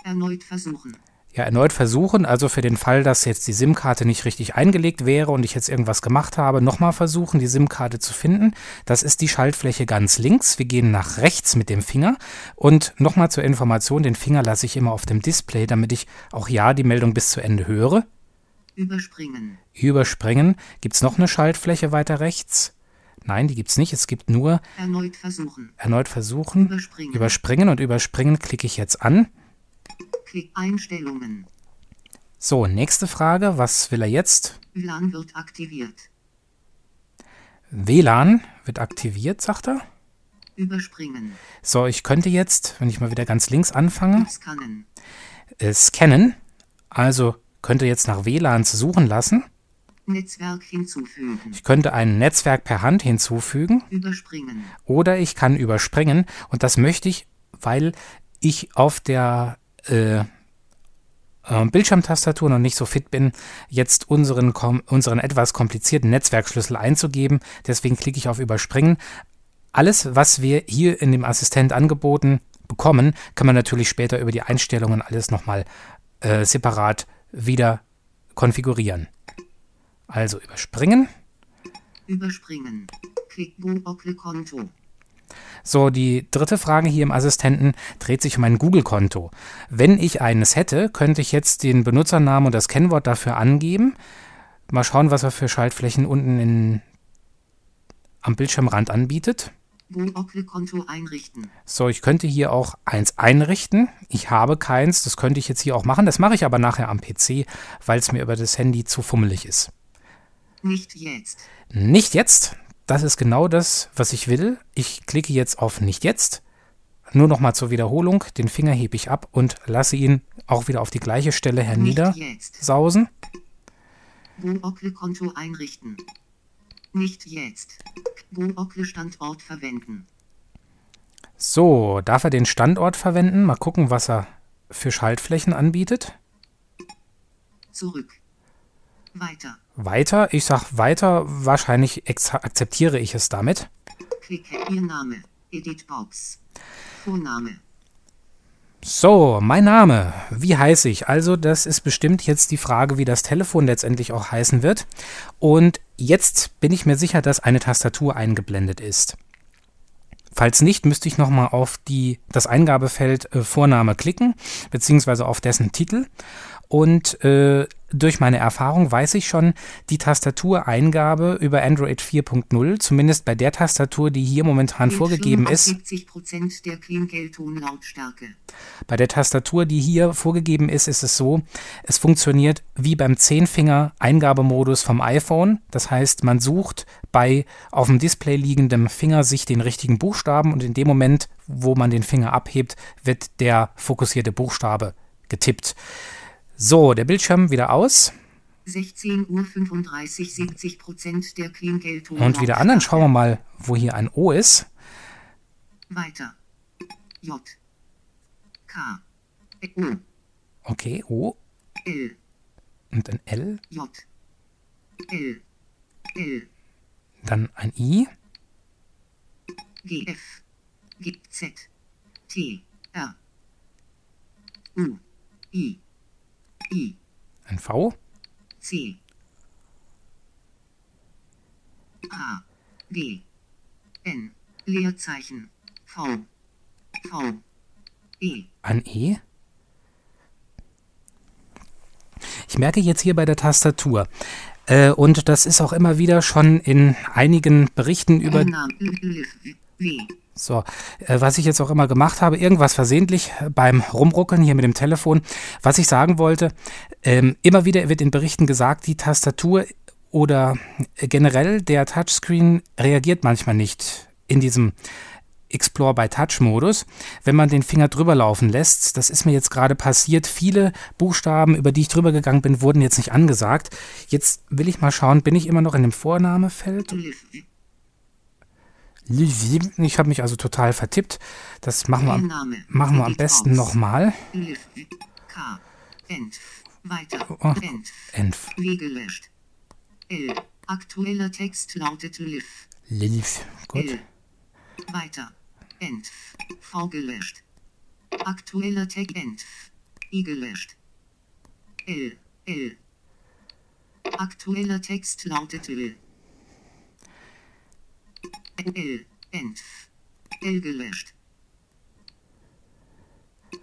Erneut versuchen.
Ja, erneut versuchen, also für den Fall, dass jetzt die SIM-Karte nicht richtig eingelegt wäre und ich jetzt irgendwas gemacht habe, nochmal versuchen, die SIM-Karte zu finden. Das ist die Schaltfläche ganz links. Wir gehen nach rechts mit dem Finger und nochmal zur Information, den Finger lasse ich immer auf dem Display, damit ich auch ja die Meldung bis zu Ende höre.
Überspringen.
Überspringen. Gibt es noch eine Schaltfläche weiter rechts? Nein, die gibt es nicht. Es gibt nur
Erneut versuchen.
erneut versuchen,
Überspringen.
überspringen und überspringen klicke ich jetzt an.
Klick Einstellungen.
So, nächste Frage. Was will er jetzt?
WLAN wird aktiviert.
WLAN wird aktiviert, sagt er.
Überspringen.
So, ich könnte jetzt, wenn ich mal wieder ganz links anfange,
Scannen.
äh, scannen. Also könnte jetzt nach WLANs suchen lassen.
Netzwerk hinzufügen.
Ich könnte ein Netzwerk per Hand hinzufügen
Überspringen.
oder ich kann überspringen. Und das möchte ich, weil ich auf der äh, äh, Bildschirmtastatur noch nicht so fit bin, jetzt unseren, unseren etwas komplizierten Netzwerkschlüssel einzugeben. Deswegen klicke ich auf Überspringen. Alles, was wir hier in dem Assistent angeboten bekommen, kann man natürlich später über die Einstellungen alles nochmal äh, separat wieder konfigurieren. Also überspringen.
Überspringen. Klick Google Konto.
So, die dritte Frage hier im Assistenten dreht sich um ein Google-Konto. Wenn ich eines hätte, könnte ich jetzt den Benutzernamen und das Kennwort dafür angeben. Mal schauen, was er für Schaltflächen unten in, am Bildschirmrand anbietet.
Google Konto einrichten.
So, ich könnte hier auch eins einrichten. Ich habe keins, das könnte ich jetzt hier auch machen. Das mache ich aber nachher am PC, weil es mir über das Handy zu fummelig ist.
Nicht jetzt.
Nicht jetzt. Das ist genau das, was ich will. Ich klicke jetzt auf Nicht jetzt. Nur nochmal zur Wiederholung. Den Finger hebe ich ab und lasse ihn auch wieder auf die gleiche Stelle herniedersausen.
Google Konto einrichten. Nicht jetzt. Google Standort verwenden.
So, darf er den Standort verwenden? Mal gucken, was er für Schaltflächen anbietet.
Zurück. Weiter.
Weiter. Ich sage weiter. Wahrscheinlich akzeptiere ich es damit.
Klicke Ihr Name. Edit Box. Vorname.
So, mein Name. Wie heiße ich? Also, das ist bestimmt jetzt die Frage, wie das Telefon letztendlich auch heißen wird. Und jetzt bin ich mir sicher, dass eine Tastatur eingeblendet ist. Falls nicht, müsste ich nochmal auf die, das Eingabefeld äh, Vorname klicken, beziehungsweise auf dessen Titel. Und äh, durch meine Erfahrung weiß ich schon, die Tastatureingabe über Android 4.0, zumindest bei der Tastatur, die hier momentan vorgegeben ist,
70% der
bei der Tastatur, die hier vorgegeben ist, ist es so, es funktioniert wie beim Zehnfinger-Eingabemodus vom iPhone. Das heißt, man sucht bei auf dem Display liegendem Finger sich den richtigen Buchstaben und in dem Moment, wo man den Finger abhebt, wird der fokussierte Buchstabe getippt. So, der Bildschirm wieder aus
16 Uhr 35 70% der Klingeltonlautstärke.
und wieder an. Dann schauen wir mal, wo hier ein O ist.
Weiter. J. K. O.
Okay, O
L.
und ein L,
J. L. L.
dann ein I,
G. F. G. Z. T. R. U. I. I.
ein V,
C. H. D. N. Leerzeichen. V. V. E.
An E? Ich merke jetzt hier bei der Tastatur, äh, und das ist auch immer wieder schon in einigen Berichten über
Name. Liv. W.
So, äh, was ich jetzt auch immer gemacht habe, irgendwas versehentlich beim Rumruckeln hier mit dem Telefon. Was ich sagen wollte, ähm, immer wieder wird in Berichten gesagt, die Tastatur oder generell der Touchscreen reagiert manchmal nicht in diesem Explore by Touch Modus, wenn man den Finger drüber laufen lässt. Das ist mir jetzt gerade passiert. Viele Buchstaben, über die ich drüber gegangen bin, wurden jetzt nicht angesagt. Jetzt will ich mal schauen, bin ich immer noch in dem Vornamefeld?
Liv.
Ich habe mich also total vertippt. Das machen wir,
Name.
machen wir am besten nochmal.
Liv. K. Enf. Weiter.
Oh.
Enf.
Enf.
Wie gelöscht. L. Aktueller Text lautet Liv.
Liv. Gut.
L. Weiter. Enf. V gelöscht. Aktueller Text Enf. I gelöscht. L. L. Aktueller Text lautet L. L. Enf. L gelöscht.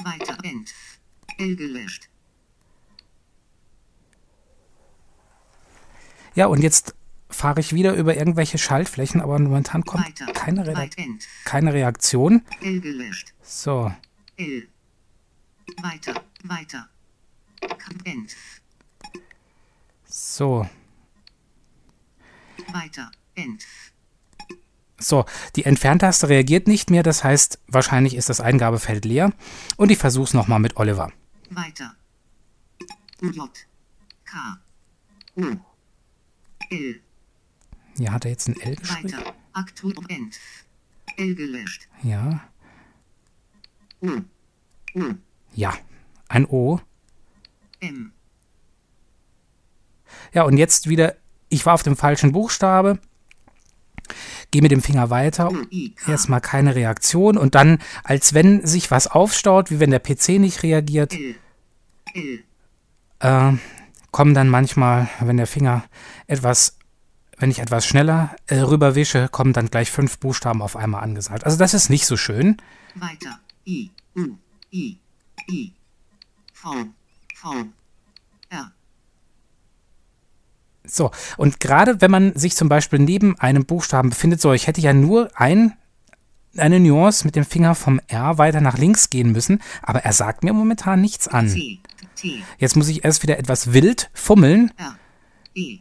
Weiter. Enf. L gelöscht.
Ja, und jetzt fahre ich wieder über irgendwelche Schaltflächen, aber momentan kommt
Weiter.
keine,
Enf.
keine Reaktion.
L gelöscht.
So,
L. Weiter. Weiter. Enf.
so,
Weiter. Enf.
So. Die Entferntaste reagiert nicht mehr, das heißt, wahrscheinlich ist das Eingabefeld leer. Und ich versuche es nochmal mit Oliver.
Weiter. J. K. O. L.
Hier hat er jetzt ein L geschrieben.
Weiter. Aktuell Enf. L gelöscht.
Ja,
O. O.
ja, ein O.
M.
Ja, und jetzt wieder, ich war auf dem falschen Buchstabe, gehe mit dem Finger weiter.
K.
erstmal keine Reaktion und dann, als wenn sich was aufstaut, wie wenn der PC nicht reagiert.
L.
äh, kommen dann manchmal, wenn der Finger etwas, wenn ich etwas schneller äh, rüberwische, kommen dann gleich fünf Buchstaben auf einmal angesagt. Also das ist nicht so schön.
Weiter. I. U. I. I. V. V. R.
So, und gerade wenn man sich zum Beispiel neben einem Buchstaben befindet, so, ich hätte ja nur ein, eine Nuance mit dem Finger vom R weiter nach links gehen müssen, aber er sagt mir momentan nichts an. Jetzt muss ich erst wieder etwas wild fummeln.
E.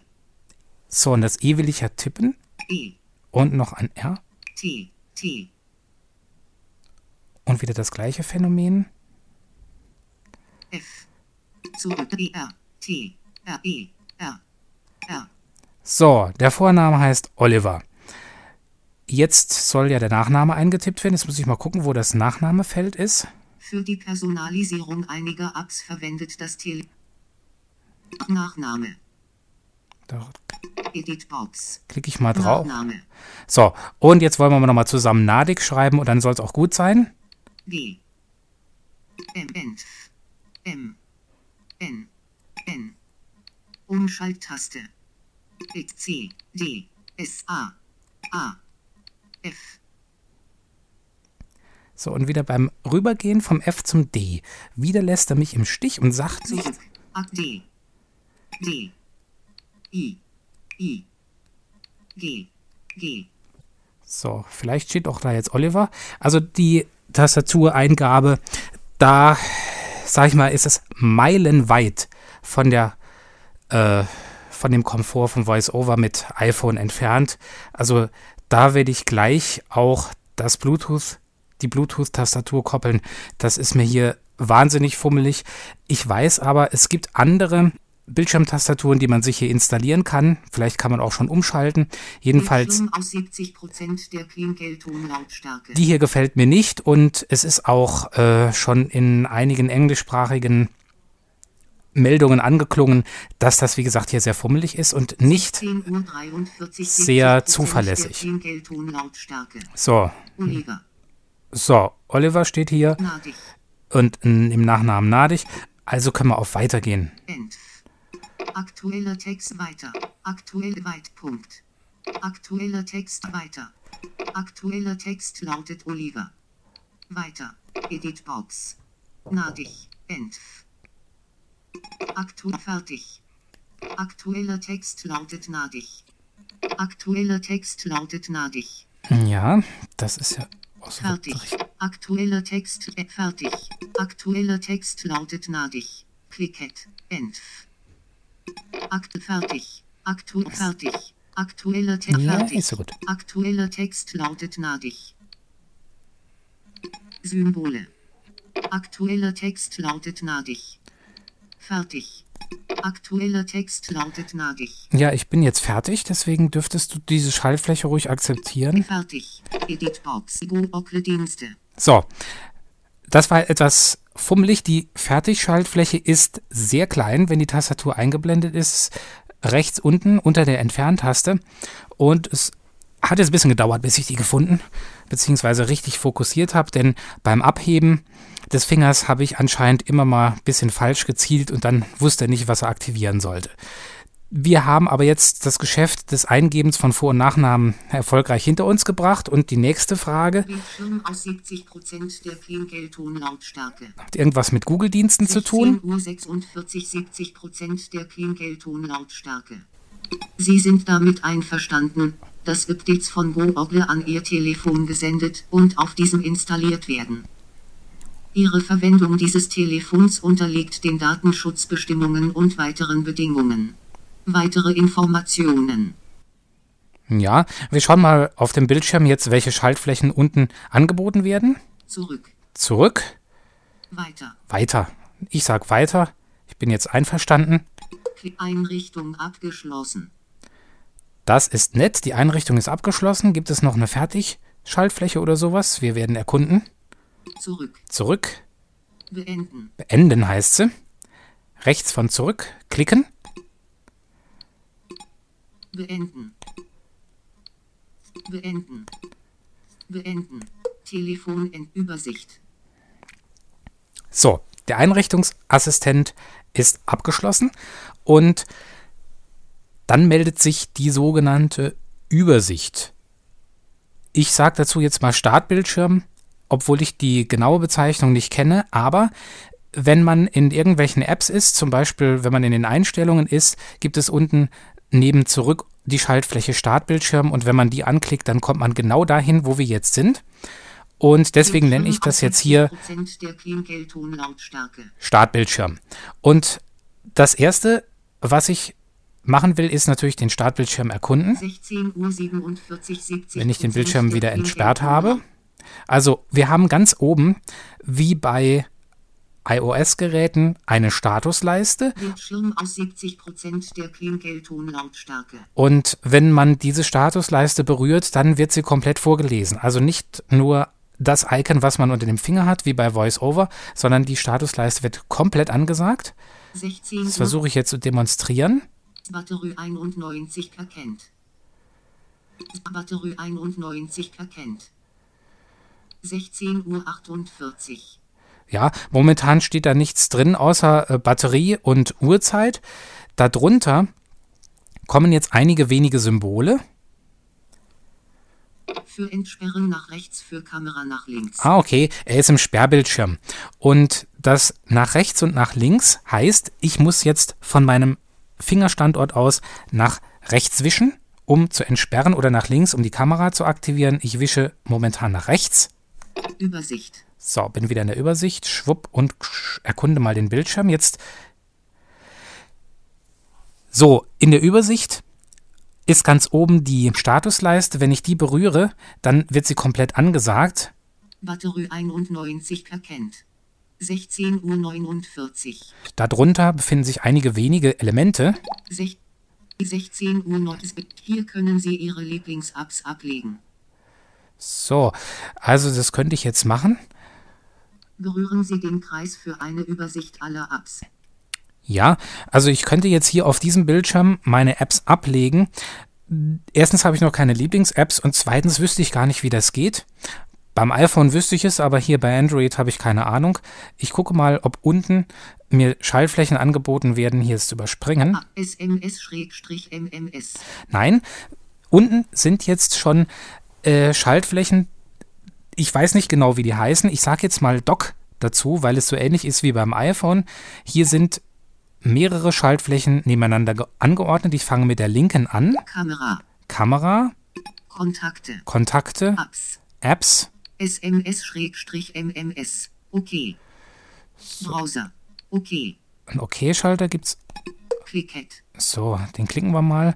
So, und das E will ich ja tippen.
E.
Und noch ein R.
T. T.
Und wieder das gleiche Phänomen.
F. E. R. T. R. E. R.
So, der Vorname heißt Oliver. Jetzt soll ja der Nachname eingetippt werden. Jetzt muss ich mal gucken, wo das Nachnamefeld ist.
Für die Personalisierung einiger Apps verwendet das Tele Nachname.
Da klicke ich mal drauf.
Nachname.
So, und jetzt wollen wir nochmal zusammen Nadik schreiben und dann soll es auch gut sein.
G. M. N. M. N. N. Umschalttaste. C. D. S. A. A. F.
So, und wieder beim Rübergehen vom F zum D. Wieder lässt er mich im Stich und sagt.
A. D. D. I. I. G. G.
So, vielleicht steht auch da jetzt Oliver. Also die Tastatureingabe, da, sag ich mal, ist es meilenweit von der, äh, von dem Komfort von VoiceOver mit iPhone entfernt. Also da werde ich gleich auch das Bluetooth, die Bluetooth-Tastatur koppeln. Das ist mir hier wahnsinnig fummelig. Ich weiß aber, es gibt andere Bildschirmtastaturen, die man sich hier installieren kann. Vielleicht kann man auch schon umschalten. Jedenfalls
Bildschirm aus 70% der Klingeltonlautstärke.
die hier gefällt mir nicht und es ist auch äh, schon in einigen englischsprachigen Meldungen angeklungen, dass das, wie gesagt, hier sehr fummelig ist und nicht
10 Uhr 43
sehr
70%
zuverlässig. So.
Oliver.
So, Oliver steht hier
Nadig.
und im Nachnamen Nadig. Also können wir auf Weitergehen.
Enf. Aktueller Text weiter. Aktuell weit. Punkt. Aktueller Text weiter. Aktueller Text lautet Oliver. Weiter. Editbox. Nadig. Enf. Aktuell fertig. Aktueller Text lautet nadig. Aktueller Text lautet nadig.
Ja, das ist ja auch so
Fertig. Aktueller Text äh, fertig. Aktueller Text lautet nadig. Clicket. Enf. Akt fertig. Aktu fertig. Aktueller Text
Ja,
fertig.
ist so gut.
Aktueller Text lautet nadig. Symbole. Aktueller Text lautet nadig. Fertig. Aktueller Text lautet nadig.
Ja, ich bin jetzt fertig, deswegen dürftest du diese Schaltfläche ruhig akzeptieren.
Fertig. Editbox. Google Dienste.
So, das war etwas fummelig. Die Fertigschaltfläche ist sehr klein, wenn die Tastatur eingeblendet ist, rechts unten unter der Entferntaste. Und es hat jetzt ein bisschen gedauert, bis ich die gefunden bzw. richtig fokussiert habe, denn beim Abheben des Fingers habe ich anscheinend immer mal ein bisschen falsch gezielt und dann wusste er nicht, was er aktivieren sollte. Wir haben aber jetzt das Geschäft des Eingebens von Vor- und Nachnamen erfolgreich hinter uns gebracht und die nächste Frage
Bildschirm aus 70% der Klingeltonlautstärke.
hat irgendwas mit Google-Diensten zu tun.
16 Uhr 46 70% der Klingeltonlautstärke. Sie sind damit einverstanden, dass Updates von Google an Ihr Telefon gesendet und auf diesem installiert werden. Ihre Verwendung dieses Telefons unterliegt den Datenschutzbestimmungen und weiteren Bedingungen. Weitere Informationen.
Ja, wir schauen mal auf dem Bildschirm jetzt, welche Schaltflächen unten angeboten werden.
Zurück.
Zurück,
Weiter.
weiter. Ich sag weiter. Ich bin jetzt einverstanden.
Einrichtung abgeschlossen.
Das ist nett. Die Einrichtung ist abgeschlossen. Gibt es noch eine Fertigschaltfläche oder sowas? Wir werden erkunden.
Zurück.
Zurück.
Beenden.
Beenden heißt sie. Rechts von zurück. Klicken.
Beenden. Beenden. Beenden. Telefon in Übersicht.
So, der Einrichtungsassistent ist abgeschlossen und dann meldet sich die sogenannte Übersicht. Ich sage dazu jetzt mal Startbildschirm, obwohl ich die genaue Bezeichnung nicht kenne, aber wenn man in irgendwelchen Apps ist, zum Beispiel wenn man in den Einstellungen ist, gibt es unten neben zurück die Schaltfläche Startbildschirm und wenn man die anklickt, dann kommt man genau dahin, wo wir jetzt sind. Und deswegen nenne ich das jetzt hier
70% der Klingeltonlautstärke.
Startbildschirm. Und das erste, was ich machen will, ist natürlich den Startbildschirm erkunden,
16 Uhr 47 70
wenn ich den Bildschirm wieder entsperrt habe. Also wir haben ganz oben, wie bei iOS-Geräten, eine Statusleiste.
Bildschirm aus 70% der Klingeltonlautstärke.
Und wenn man diese Statusleiste berührt, dann wird sie komplett vorgelesen. Also nicht nur das Icon, was man unter dem Finger hat, wie bei VoiceOver, sondern die Statusleiste wird komplett angesagt.
16
Das versuche ich jetzt zu demonstrieren.
Batterie 91 erkennt. Batterie 91 erkennt. 16 Uhr 48.
Ja, momentan steht da nichts drin außer äh, Batterie und Uhrzeit. Darunter kommen jetzt einige wenige Symbole.
Für Entsperren nach rechts, für Kamera nach links.
Ah, okay, er ist im Sperrbildschirm. Und das nach rechts und nach links heißt, ich muss jetzt von meinem Fingerstandort aus nach rechts wischen, um zu entsperren oder nach links, um die Kamera zu aktivieren. Ich wische momentan nach rechts.
Übersicht.
So, bin wieder in der Übersicht, schwupp und erkunde mal den Bildschirm. Jetzt. So, in der Übersicht ist ganz oben die Statusleiste. Wenn ich die berühre, dann wird sie komplett angesagt.
Batterie 91 erkennt. 16 Uhr 49.
Darunter befinden sich einige wenige Elemente.
Sech 16 Uhr 90. Hier können Sie Ihre Lieblings-Apps ablegen.
So, also das könnte ich jetzt machen.
Berühren Sie den Kreis für eine Übersicht aller Apps.
Ja, also ich könnte jetzt hier auf diesem Bildschirm meine Apps ablegen. Erstens habe ich noch keine Lieblings-Apps und zweitens wüsste ich gar nicht, wie das geht. Beim iPhone wüsste ich es, aber hier bei Android habe ich keine Ahnung. Ich gucke mal, ob unten mir Schaltflächen angeboten werden, hier ist zu überspringen.
SMS-MMS.
Nein, unten sind jetzt schon äh, Schaltflächen, Ich weiß nicht genau, wie die heißen. Ich sage jetzt mal Dock dazu, weil es so ähnlich ist wie beim iPhone. Hier sind mehrere Schaltflächen nebeneinander angeordnet. Ich fange mit der linken an.
Kamera.
Kamera,
Kontakte.
Kontakte,
Apps.
Apps.
SMS-MMS. Okay. Browser. Okay.
Ein OK-Schalter gibt es.
Quicket.
So, den klicken wir mal,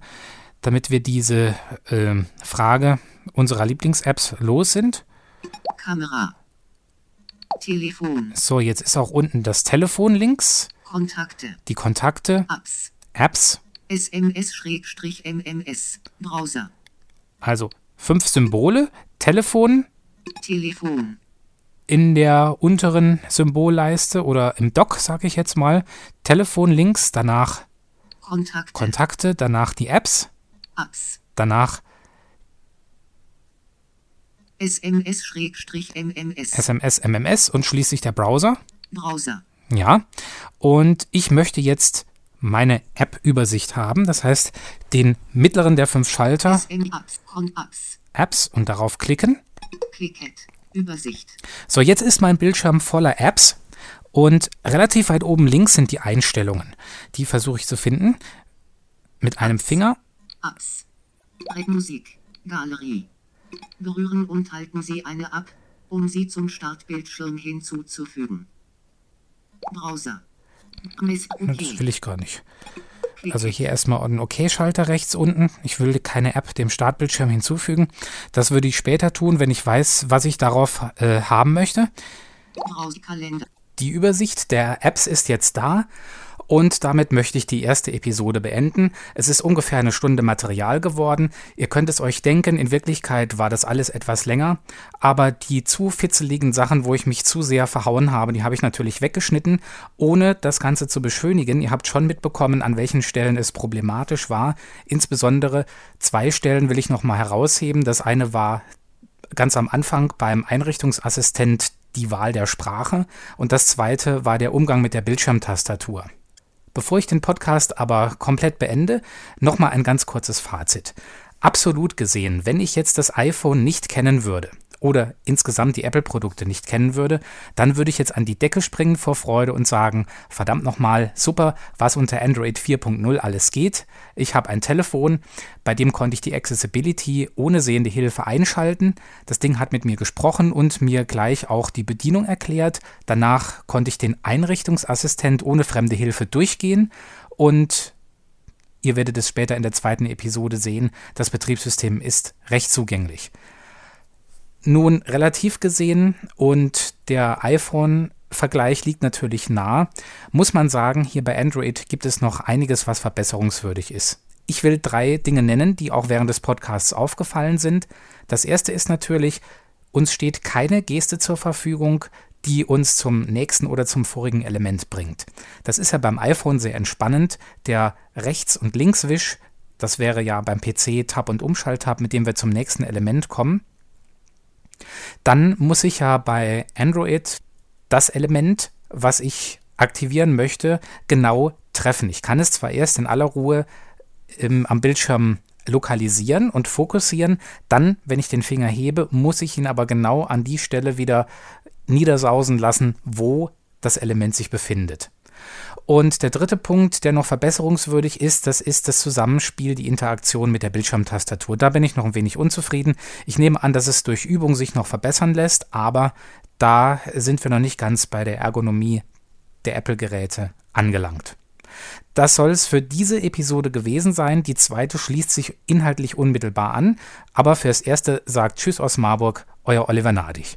damit wir diese ähm, Frage unserer Lieblings-Apps los sind.
Kamera. Telefon.
So, jetzt ist auch unten das Telefon links,
Kontakte.
die Kontakte,
Apps.
Apps,
SMS-MMS. Browser.
also fünf Symbole, Telefon
Telefon.
in der unteren Symbolleiste oder im Dock, sage ich jetzt mal, Telefon links, danach
Kontakte.
Kontakte, danach die Apps. Danach
SMS-MMS.
SMS, MMS und schließlich der Browser.
Browser.
Ja, und ich möchte jetzt meine App-Übersicht haben, das heißt den mittleren der fünf Schalter,
SM-Apps. Con-Apps.
Apps und darauf klicken.
Quicket. Übersicht.
So, jetzt ist mein Bildschirm voller Apps und relativ weit oben links sind die Einstellungen. Die versuche ich zu finden mit einem Finger.
Apps. Musik. Galerie. Berühren und halten Sie eine ab, um sie zum Startbildschirm hinzuzufügen. Browser. Miss
Das
okay.
will ich gar nicht. Also hier erstmal einen OK-Schalter rechts unten. Ich will keine App dem Startbildschirm hinzufügen. Das würde ich später tun, wenn ich weiß, was ich darauf äh, haben möchte. Die Übersicht der Apps ist jetzt da und damit möchte ich die erste Episode beenden. Es ist ungefähr eine Stunde Material geworden. Ihr könnt es euch denken, in Wirklichkeit war das alles etwas länger, aber die zu fitzeligen Sachen, wo ich mich zu sehr verhauen habe, die habe ich natürlich weggeschnitten, ohne das Ganze zu beschönigen. Ihr habt schon mitbekommen, an welchen Stellen es problematisch war. Insbesondere zwei Stellen will ich nochmal herausheben. Das eine war ganz am Anfang beim Einrichtungsassistent die Wahl der Sprache und das zweite war der Umgang mit der Bildschirmtastatur. Bevor ich den Podcast aber komplett beende, nochmal ein ganz kurzes Fazit. Absolut gesehen, wenn ich jetzt das iPhone nicht kennen würde oder insgesamt die Apple-Produkte nicht kennen würde, dann würde ich jetzt an die Decke springen vor Freude und sagen, verdammt nochmal, super, was unter Android 4.0 alles geht. Ich habe ein Telefon, bei dem konnte ich die Accessibility ohne sehende Hilfe einschalten. Das Ding hat mit mir gesprochen und mir gleich auch die Bedienung erklärt. Danach konnte ich den Einrichtungsassistent ohne fremde Hilfe durchgehen und ihr werdet es später in der zweiten Episode sehen, das Betriebssystem ist recht zugänglich. Nun, relativ gesehen und der iPhone-Vergleich liegt natürlich nah, muss man sagen, hier bei Android gibt es noch einiges, was verbesserungswürdig ist. Ich will drei Dinge nennen, die auch während des Podcasts aufgefallen sind. Das erste ist natürlich, uns steht keine Geste zur Verfügung, die uns zum nächsten oder zum vorigen Element bringt. Das ist ja beim iPhone sehr entspannend. Der Rechts- und Linkswisch, das wäre ja beim PC Tab- und Umschalttab, mit dem wir zum nächsten Element kommen. Dann muss ich ja bei Android das Element, was ich aktivieren möchte, genau treffen. Ich kann es zwar erst in aller Ruhe im, am Bildschirm lokalisieren und fokussieren, dann, wenn ich den Finger hebe, muss ich ihn aber genau an die Stelle wieder niedersausen lassen, wo das Element sich befindet. Und der dritte Punkt, der noch verbesserungswürdig ist, das ist das Zusammenspiel, die Interaktion mit der Bildschirmtastatur. Da bin ich noch ein wenig unzufrieden. Ich nehme an, dass es durch Übung sich noch verbessern lässt, aber da sind wir noch nicht ganz bei der Ergonomie der Apple-Geräte angelangt. Das soll es für diese Episode gewesen sein. Die zweite schließt sich inhaltlich unmittelbar an, aber fürs erste sagt Tschüss aus Marburg, euer Oliver Nadig.